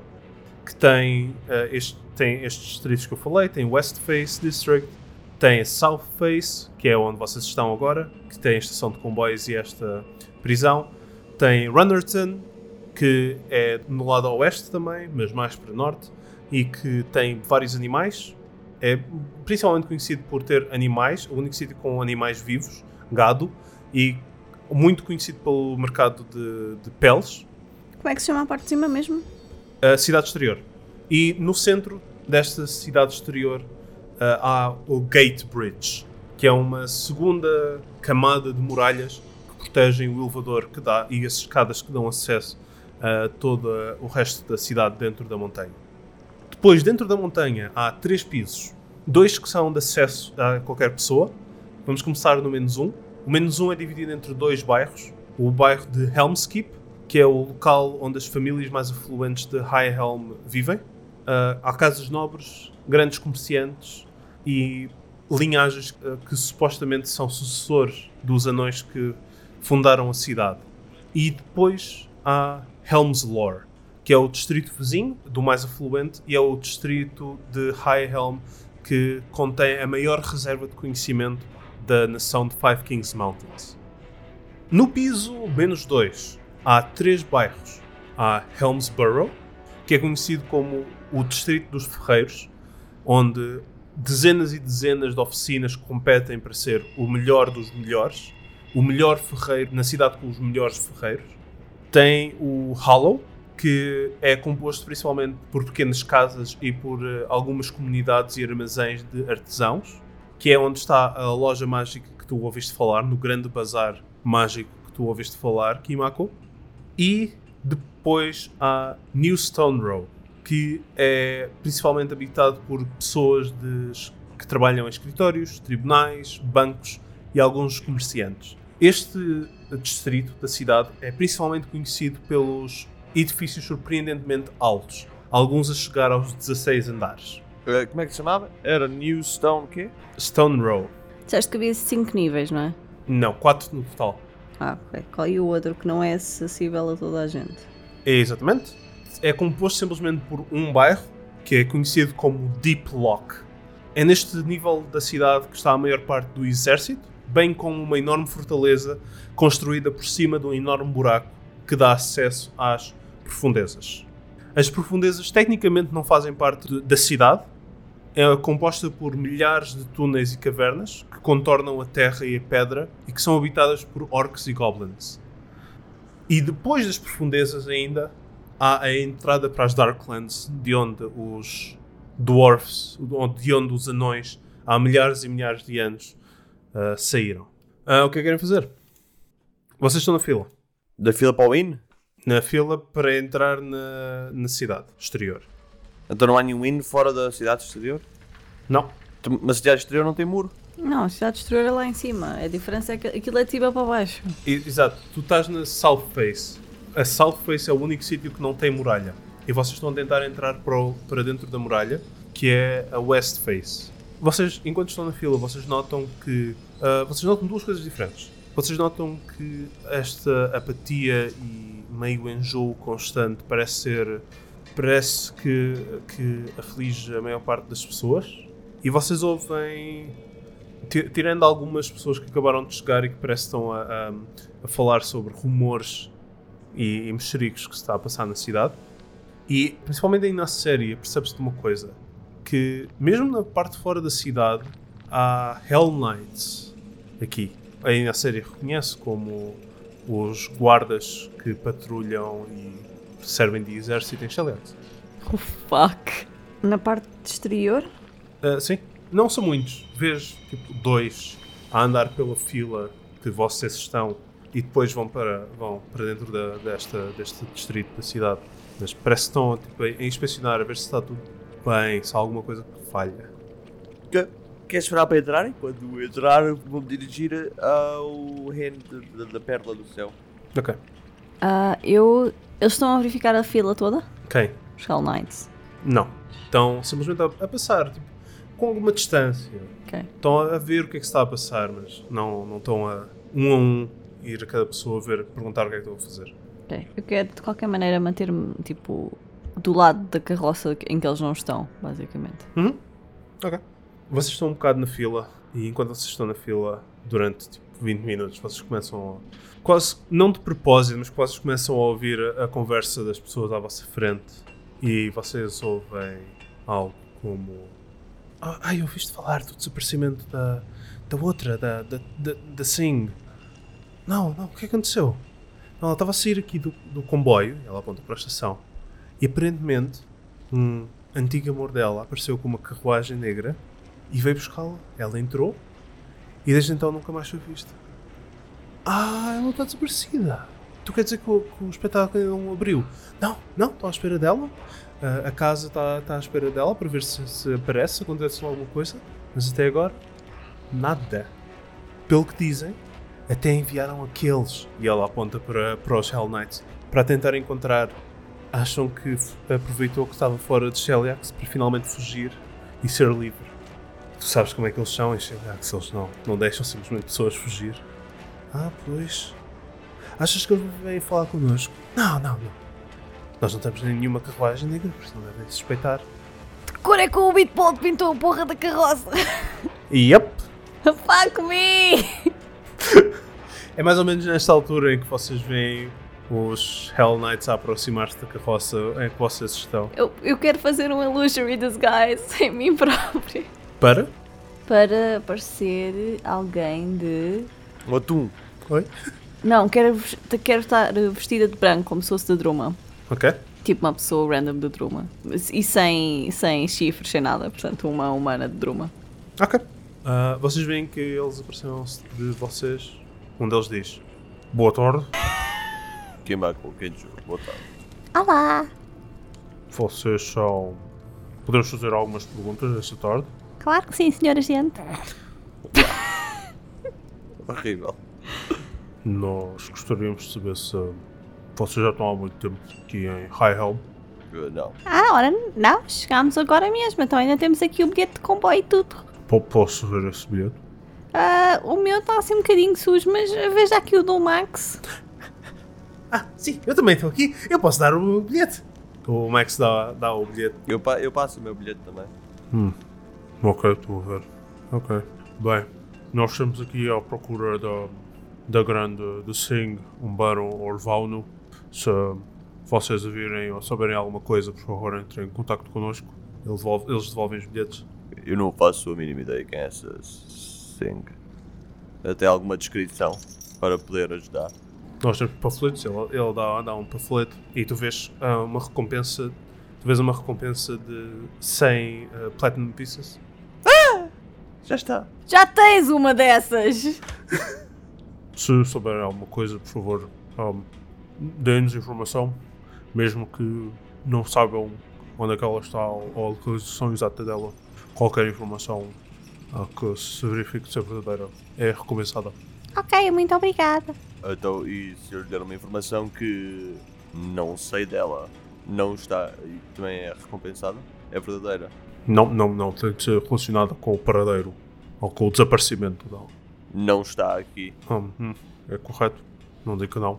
que tem, eh, este, tem estes distritos que eu falei, tem West Face District, tem a South Face, que é onde vocês estão agora, que tem a estação de comboios e esta prisão, tem Runnerton, que é no lado oeste também, mas mais para norte, e que tem vários animais. É principalmente conhecido por ter animais, o único sítio com animais vivos, gado, e muito conhecido pelo mercado de, de peles, Como é que se chama a parte de cima mesmo? a cidade exterior. E no centro desta cidade exterior ah, há o Gate Bridge, que é uma segunda camada de muralhas que protegem o elevador que dá e as escadas que dão acesso a todo o resto da cidade dentro da montanha. Depois, dentro da montanha, há três pisos. Dois que são de acesso a qualquer pessoa. Vamos começar no menos um. O menos um é dividido entre dois bairros. O bairro de Helmskip, que é o local onde as famílias mais afluentes de High Helm vivem. Ah, há casas nobres, grandes comerciantes e linhagens ah, que supostamente são sucessores dos anões que fundaram a cidade. E depois há Helmslore, que é o distrito vizinho do mais afluente e é o distrito de High Helm que contém a maior reserva de conhecimento da nação de Five Kings Mountains. No piso menos 2 há três bairros. Há Helmsborough, que é conhecido como o Distrito dos Ferreiros, onde dezenas e dezenas de oficinas competem para ser o melhor dos melhores, o melhor ferreiro na cidade com os melhores ferreiros. Tem o Hollow, que é composto principalmente por pequenas casas e por eh, algumas comunidades e armazéns de artesãos, que é onde está a loja mágica que tu ouviste falar, no grande bazar mágico que tu ouviste falar, Kimako. E depois há New Stone Row, que é principalmente habitado por pessoas de- que trabalham em escritórios, tribunais, bancos e alguns comerciantes. Este distrito da cidade é principalmente conhecido pelos edifícios surpreendentemente altos, alguns a chegar aos 16 andares. Eh, Como é que se chamava? Era New Stone quê? Stone Row. Disseste que havia 5 níveis, não é? Não, 4 no total. Ah, ok. Qual e o outro que não é acessível a toda a gente? É exatamente. É composto simplesmente por um bairro, que é conhecido como Deep Lock. É neste nível da cidade que está a maior parte do exército, bem como uma enorme fortaleza construída por cima de um enorme buraco que dá acesso às profundezas. As profundezas tecnicamente não fazem parte de- da cidade, é composta por milhares de túneis e cavernas que contornam a terra e a pedra e que são habitadas por orcs e goblins. E depois das profundezas ainda há a entrada para as Darklands, de onde os dwarfs, de onde os anões, há milhares e milhares de anos, ah, saíram. Ah, o que é que querem fazer? Vocês estão na fila. Da fila para o Inn? Na fila para entrar na, na cidade exterior. Então não há nenhum Inn fora da cidade exterior? Não. Mas a cidade exterior não tem muro? Não, a cidade exterior é lá em cima. A diferença é que aquilo é de cima para baixo. E- Exato, tu estás na South Face. A South Face é o único sítio que não tem muralha. E vocês estão a tentar entrar para, o- para dentro da muralha, que é a West Face. Vocês, enquanto estão na fila, vocês notam que. ah, vocês notam duas coisas diferentes. Vocês notam que esta apatia e meio enjoo constante parece ser. parece que, que aflige a maior parte das pessoas. E vocês ouvem Ti- Tirando algumas pessoas que acabaram de chegar e que parece que estão a, a- a falar sobre rumores e, e mexericos que se está a passar na cidade. E principalmente aí na série percebe-se de uma coisa: que mesmo na parte fora da cidade há Hell Knights aqui. Aí na série reconhece como os guardas que patrulham e servem de exército em Shellyands. Oh fuck. Na parte exterior? Ah, sim, não são muitos. Vês tipo dois a andar pela fila que vocês estão e depois vão para, vão para dentro da, desta, deste distrito da cidade. Mas parece que estão tipo, a inspecionar a ver se está tudo bem, se há alguma coisa que falha. Que- Queres esperar para entrarem? Quando entrar, vou-me dirigir ao reino da Pérola do Céu. Ok. Ah, eu. Eles estão a verificar a fila toda? Quem? Os Hell Knights. Não. Estão simplesmente a, a passar tipo, com alguma distância. Ok. Estão a ver o que é que se está a passar, mas não, não estão a um a um ir a cada pessoa ver, perguntar o que é que estão a fazer. Ok. Eu quero de qualquer maneira manter-me, tipo, do lado da carroça em que eles não estão, basicamente. Uhum. Ok. Vocês estão um bocado na fila e enquanto vocês estão na fila durante tipo 20 minutos, vocês começam a. Quase, não de propósito, mas quase começam a ouvir a, a conversa das pessoas à vossa frente e vocês ouvem algo como. Ah, ai, ouviste falar do desaparecimento da, da outra, da, da, da, da Singh. Não, não, o que aconteceu? Não, ela estava a sair aqui do, do comboio, ela aponta para a estação, e aparentemente um antigo amor dela apareceu com uma carruagem negra e veio buscá-la. Ela entrou e desde então nunca mais foi vista. Ah, ela está desaparecida. Tu quer dizer que o, que o espetáculo ainda não abriu? Não, não, estou à espera dela. Ah, a casa está à espera dela para ver se, se aparece, se acontece alguma coisa. Mas até agora, nada. Pelo que dizem, até enviaram aqueles, e ela aponta para, para os Hell Knights, para tentar encontrar. Acham que aproveitou que estava fora de Sheliax para finalmente fugir e ser livre. Tu sabes como é que eles são em Sheliax, eles não, não deixam simplesmente pessoas fugir. Ah, pois. Achas que eles vêm falar connosco? Não, não, não. Nós não temos nenhuma carruagem negra, por isso não devem suspeitar. De cor é que o Beatbolt pintou a porra da carroça? Yep! Fuck me! É mais ou menos nesta altura em que vocês veem os Hell Knights a aproximar-se da carroça em que vocês estão. Eu, eu quero fazer um illusory disguise em mim própria. Para? Para parecer alguém de. Um atum. Oi? Não, quero, quero estar vestida de branco, como se fosse de Druma. Ok. Tipo uma pessoa random de Druma. E sem, sem chifres, sem nada. Portanto, uma humana de Druma. Ok. Ah, vocês veem que eles aproximam-se de vocês. Um deles diz: Boa tarde. Quem vai com o queijo? Boa tarde. Olá! Vocês são. Podemos fazer algumas perguntas esta tarde? Claro que sim, senhora gente. Horrível. Nós gostaríamos de saber se Vocês já estão há muito tempo aqui em High Helm. Uh, Não. Ah, ora, não, chegámos agora mesmo, então ainda temos aqui o bilhete de comboio e tudo. Po- Posso ver esse bilhete? Ah, o meu está assim um bocadinho sujo, mas veja aqui o do Max. Ah, sim, eu também estou aqui. Eu posso dar o meu bilhete. O Max dá, dá o bilhete. Eu, pa- eu passo o meu bilhete também. Ok, estou a ver. Ok. Bem, nós estamos aqui à procura da, da grande de Singh, um barão Orvalno. Se vocês a virem ou souberem alguma coisa, por favor, entrem em contato connosco. Ele devolve- eles devolvem os bilhetes. Eu não faço a mínima ideia quem é essa Sing. Até alguma descrição para poder ajudar. Nós temos panfletos, ele, ele dá, dá um panfleto e tu vês ah, uma recompensa. Tu vês uma recompensa de 100 ah, Platinum Pieces. Já está. Já tens uma dessas! Se souberem alguma coisa, por favor, um, deem-nos informação, mesmo que não saibam onde é que ela está ou a localização exata dela. Qualquer informação ah, que se verifique ser verdadeira é recompensada. Ok, muito obrigada. Então, e se eu lhe der uma informação que não sei dela, não está e também é recompensada? É verdadeira? Não, não, não, tem de ser relacionada com o paradeiro ou com o desaparecimento dela. Não está aqui Hum, hum, é correto, não digo que não.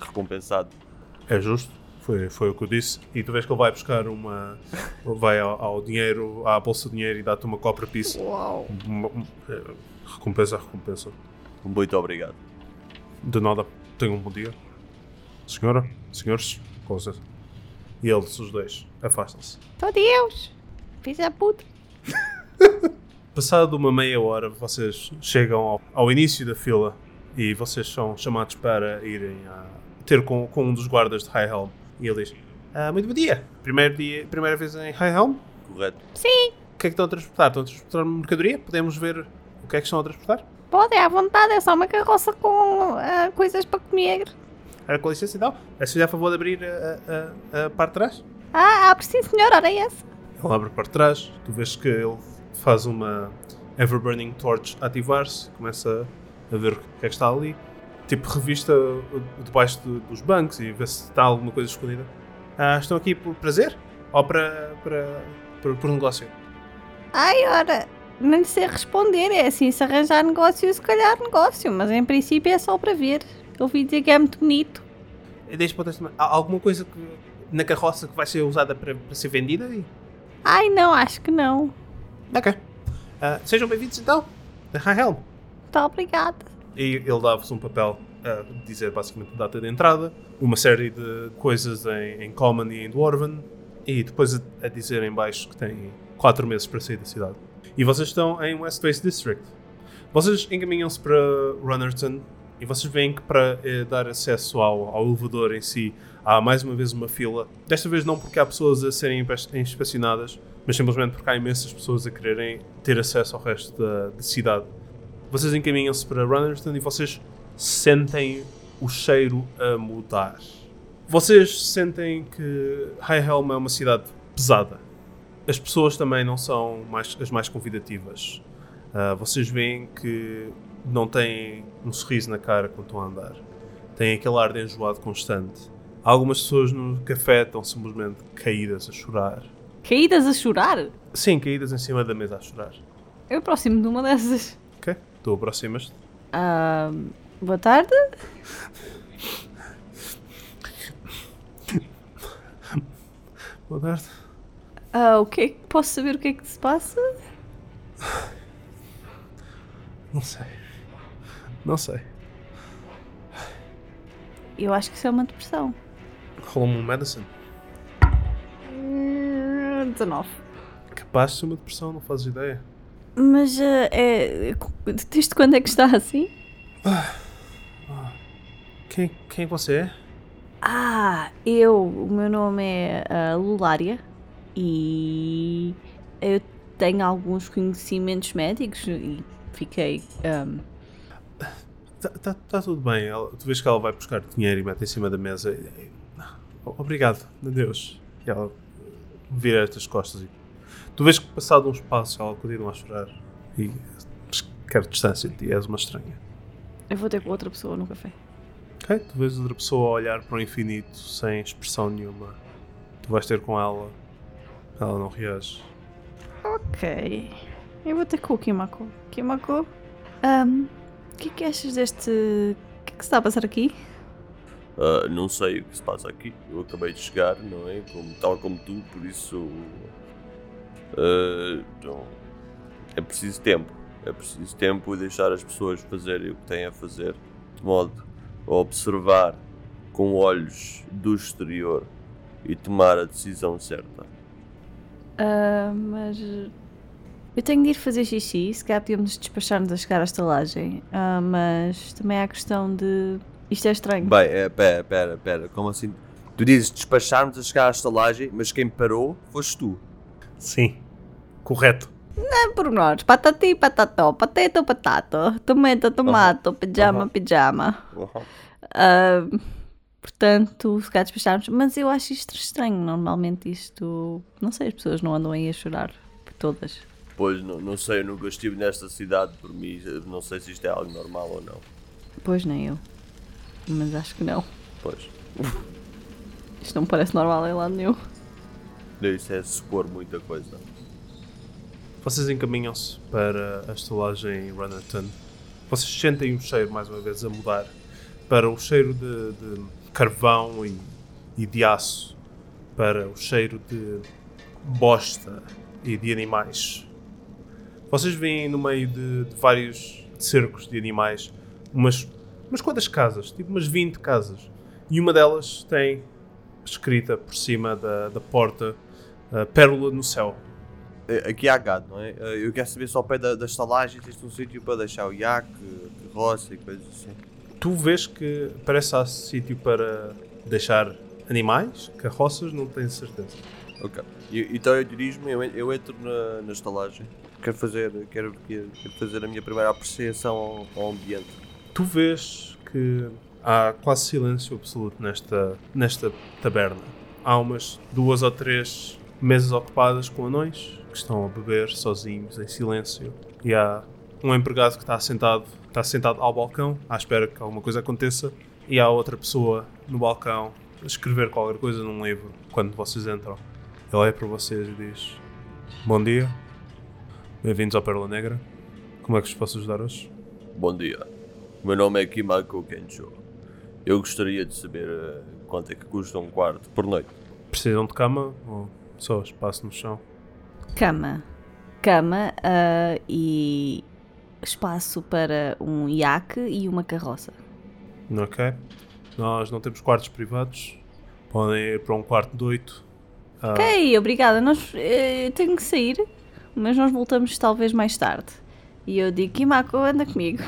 recompensado. É justo, foi, foi o que eu disse. E tu vês que ele vai buscar uma. vai ao, ao dinheiro, à bolsa de dinheiro e dá-te uma copra piece. Uau! Uma- um- é, recompensa, recompensa. Muito obrigado. De nada, tenham um bom dia. Senhora, senhores, com licença. E eles, os dois, afastam-se. Tô Deus! Fiz a puta. Passado uma meia hora, vocês chegam ao, ao início da fila e vocês são chamados para irem a ter com, com um dos guardas de High Helm. E ele diz: "Ah, Muito bom dia. Primeiro dia, primeira vez em High Helm? Correto? O que é que estão a transportar? Estão a transportar mercadoria? Podemos ver o que é que estão a transportar? Pode, é à vontade, é só uma carroça com ah, coisas para comer. Era com licença então. É se fizer a favor de abrir a, a, a parte de trás? Ah, abre sim, senhor, ora é essa. Ele abre a parte de trás, tu vês que ele faz uma Everburning Torch ativar-se, começa a ver o que é que está ali. Tipo, revista debaixo do- dos bancos e vê se está alguma coisa escondida. Ah, estão aqui por prazer? Ou para, para, por, por negócio? Ai, ora, não sei responder, é assim, se arranjar negócio, se calhar negócio, mas em princípio é só para ver. Eu ouvi dizer que é muito bonito. Deixa para. Há alguma coisa que, na carroça que vai ser usada para, para ser vendida? E... Ai, não, acho que não. Ok. Ah, sejam bem-vindos então. A Helm. Muito obrigada. E ele dá-vos um papel a dizer basicamente a data de entrada, uma série de coisas em, em Common e em Dwarven, e depois a, a dizer em baixo que tem 4 meses para sair da cidade. E vocês estão em West Face District. Vocês encaminham-se para Runnerton e vocês veem que para eh, dar acesso ao, ao elevador em si há mais uma vez uma fila. Desta vez não porque há pessoas a serem inspe- inspecionadas, mas simplesmente porque há imensas pessoas a quererem ter acesso ao resto da, da cidade. Vocês encaminham-se para Runnerton e vocês sentem o cheiro a mudar. Vocês sentem que High Helm é uma cidade pesada. As pessoas também não são mais- as mais convidativas. Ah, vocês veem que não têm um sorriso na cara quando estão a andar. Têm aquele ar de enjoado constante. Algumas pessoas no café estão simplesmente caídas a chorar. Caídas a chorar? Sim, caídas em cima da mesa a chorar. Eu aproximo de uma dessas. Ok? Tu aproximas-te. Ah, boa tarde. Boa tarde. Ah, o que é que posso saber o que é que se passa? Não sei. Não sei. Eu acho que isso é uma depressão. Rola-me um medicine. Hum, 19. Capaz de ser uma depressão, não fazes ideia. Mas ah, é. Desde quando é que está assim? Quem, quem você é? Ah, eu. O meu nome é ah, Lulária e eu tenho alguns conhecimentos médicos e fiquei. ahm, Tá, tá- tá tudo bem. Ela- tu vês que ela vai buscar dinheiro e mete em cima da mesa. E- Obrigado, adeus. E ela vira estas costas e. Tu vês que passado uns passos ela continua a chorar e quer distância de ti, és uma estranha. eu vou ter com outra pessoa no café. Ok, tu vês outra pessoa a olhar para o infinito sem expressão nenhuma. Tu vais ter com ela. Ela não reage. Ok. Eu vou ter com o Kimako. Kimako, ahm, o que é que achas deste. O que é que se está a passar aqui? Ah, não sei o que se passa aqui. Eu acabei de chegar, não é? Como, tal como tu, por isso. não. É preciso tempo. É preciso tempo e deixar as pessoas fazerem o que têm a fazer, de modo a observar com olhos do exterior e tomar a decisão certa. Ah, mas. Eu tenho de ir fazer xixi, se calhar podíamos despachar-nos a chegar à estalagem. Ah, mas também há a questão de. Isto é estranho. Bem, é, pera, pera, pera, como assim? Tu dizes despacharmos a chegar à estalagem, mas quem parou foste tu. Sim. Correto. É pormenores. Patati, patató, pateto, patato, tomato, tomato, pijama, pijama. Ah, portanto, se calhar despacharmos. Mas eu acho isto estranho. Normalmente isto. Não sei, as pessoas não andam aí a chorar. Todas. Pois, não, não sei, eu nunca estive nesta cidade, por mim, não sei se isto é algo normal ou não. Pois nem eu. Mas acho que não. Pois, Isto não me parece normal em lado nenhum. isso é supor muita coisa. Vocês encaminham-se para a estalagem Runnerton. Vocês sentem o cheiro, mais uma vez, a mudar para o cheiro de, de carvão e, e de aço, para o cheiro de bosta e de animais. Vocês veem no meio de, de vários cercos de animais umas, umas quantas casas, tipo umas 20 casas. E uma delas tem escrita por cima da, da porta uh, Pérola no Céu. Eh, Aqui há gado, não é? Eh, Eu quero saber se ao pé da, da estalagem existe um sítio para deixar o iaque, carroça e coisas assim. Tu vês que parece há sítio para deixar animais, carroças, não tenho certeza. Ok. E- então eu dirijo-me, eu, eu entro na, na estalagem. Quero fazer, quero, quero fazer a minha primeira apreciação ao, ao ambiente. Tu vês que há quase silêncio absoluto nesta, nesta taberna. Há umas duas ou três mesas ocupadas com anões que estão a beber sozinhos, em silêncio. E há um empregado que está sentado, está sentado ao balcão, à espera que alguma coisa aconteça. E há outra pessoa no balcão a escrever qualquer coisa num livro quando vocês entram. Ele olha para vocês e diz: Bom dia, bem-vindos ao Pérola Negra. Como é que vos posso ajudar hoje? Bom dia, o meu nome é Kimako Kensho. Eu gostaria de saber eh, quanto é que custa um quarto por noite. Precisam de cama ou só espaço no chão? Cama. Cama ah, e espaço para um iaque e uma carroça. Ok. Nós não temos quartos privados. Podem ir para um quarto de oito. Ah, Ok, obrigada. Nós, eh, tenho que sair, mas nós voltamos talvez mais tarde. E eu digo, Kimako, anda comigo.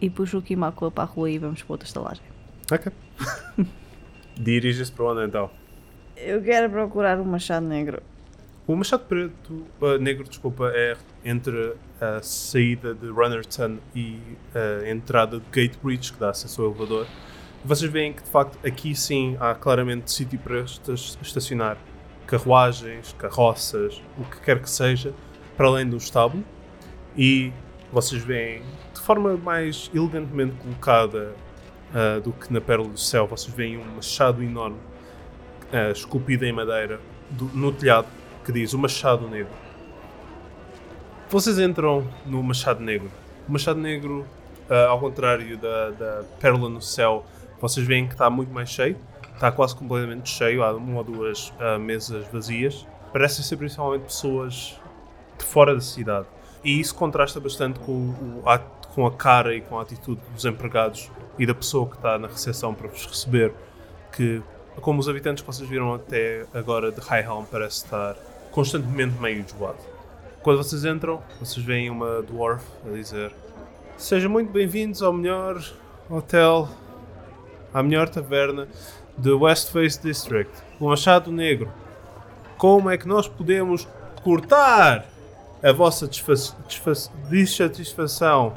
E puxo o Kimako para a rua e vamos para outra estalagem. Ok. Dirige-se para onde então? Eu quero procurar um machado negro. O Machado Preto, ah, negro, desculpa, é entre a saída de Runnerton e a entrada de Gate Bridge, que dá acesso ao elevador. Vocês veem que, de facto, aqui sim há claramente sítio para esta- estacionar carruagens, carroças, o que quer que seja, para além do estábulo. E vocês veem, de forma mais elegantemente colocada ah, do que na Pérola do Céu, vocês veem um machado enorme ah, esculpido em madeira do- no telhado que diz o Machado Negro. Vocês entram no Machado Negro. O Machado Negro, ah, ao contrário da, da Pérola no Céu, vocês veem que está muito mais cheio. Está quase completamente cheio. Há uma ou duas ah, mesas vazias. Parecem ser principalmente pessoas de fora da cidade. E isso contrasta bastante com, o, com a cara e com a atitude dos empregados e da pessoa que está na recepção para vos receber. Que, como os habitantes que vocês viram até agora de Highhelm, parece estar constantemente meio enjoado. Quando vocês entram, vocês veem uma dwarf a dizer: Sejam muito bem-vindos ao melhor hotel, à melhor taverna de Westface District, o Machado Negro. Como é que nós podemos cortar a vossa dissatisfação?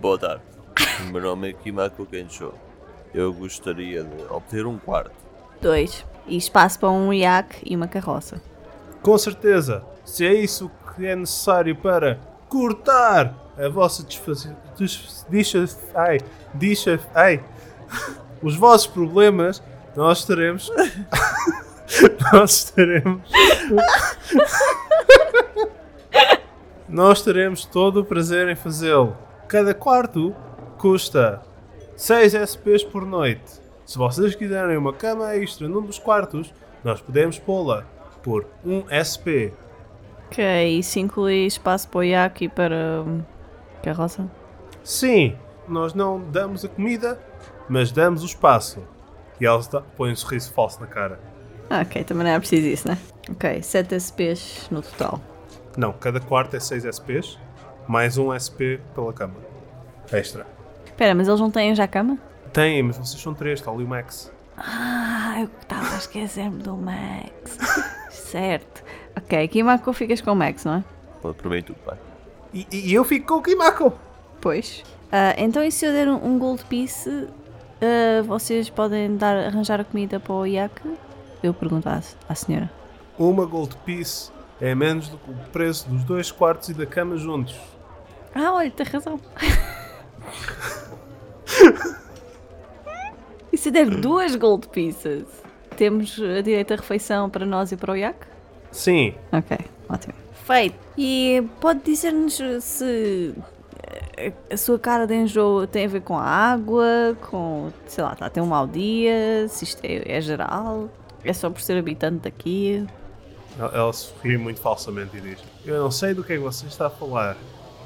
Boa tarde, o meu nome é Kimako Kensho. Eu gostaria de obter um quarto. Dois. E espaço para um iaque e uma carroça. Com certeza, se é isso que é necessário para cortar a vossa deixa, ai, deixa, ai. Os vossos problemas, nós estaremos. nós estaremos. nós teremos todo o prazer em fazê-lo. Cada quarto custa 6 SPs por noite. Se vocês quiserem uma cama extra num dos quartos, nós podemos pô-la por 1 SP. Ok, isso inclui espaço para o iaque e para hum, carroça? Sim, nós não damos a comida, mas damos o espaço. E ela dá- põe um sorriso falso na cara. Ah, ok, também não era preciso isso, né? Ok, 7 SPs no total. Não, cada quarto é 6 SPs, mais um SP pela cama. Extra. Espera, mas eles não têm já cama? Tem, mas vocês são três, está ali o Max. Ah, eu estava a esquecer-me do Max. certo. Ok, Marco ficas com o Max, não é? Pode por tudo, pai. E, e eu fico com o Kimako. Pois. Ah, então, e se eu der um, um gold piece, ah, vocês podem dar, arranjar a comida para o iaque? Eu pergunto à, à senhora. Uma gold piece é menos do que o preço dos dois quartos e da cama juntos. Ah, olha, tem razão. e se der duas gold pieces, temos a direito à refeição para nós e para o iaque? Sim, Ok, ótimo. Feito. E pode dizer-nos se a sua cara de enjoo tem a ver com a água, com, sei lá, está a ter um mau dia, se isto é, é geral, é só por ser habitante daqui. Ela, ela sorri muito falsamente e diz: Eu não sei do que é que você está a falar.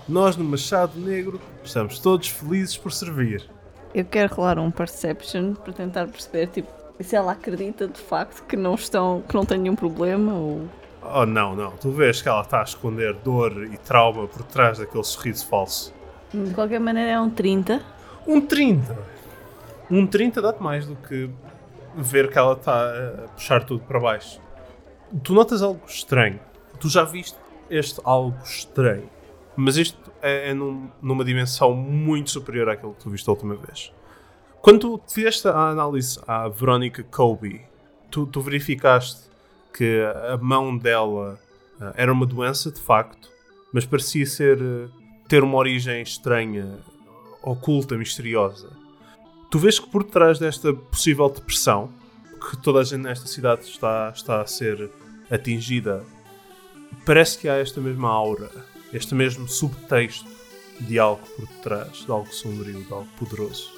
Nós no Machado Negro estamos todos felizes por servir. Eu quero rolar um perception para tentar perceber, tipo, se ela acredita de facto que não estão, que não tem nenhum problema ou... Oh não, não, tu vês que ela está a esconder dor e trauma por trás daquele sorriso falso. De qualquer maneira é um 30. Um 30! Um 30 dá-te mais do que ver que ela está a puxar tudo para baixo. Tu notas algo estranho. Tu já viste este algo estranho. Mas isto é, é num- numa dimensão muito superior àquilo que tu viste a última vez. Quando tu fizeste a análise à Verónica Colby, tu, tu verificaste que a mão dela ah, era uma doença de facto, mas parecia ser eh, ter uma origem estranha, oculta, misteriosa. Tu vês que por trás desta possível depressão, que toda a gente nesta cidade está, está a ser atingida, parece que há esta mesma aura, este mesmo subtexto de algo por detrás, de algo sombrio, de algo poderoso.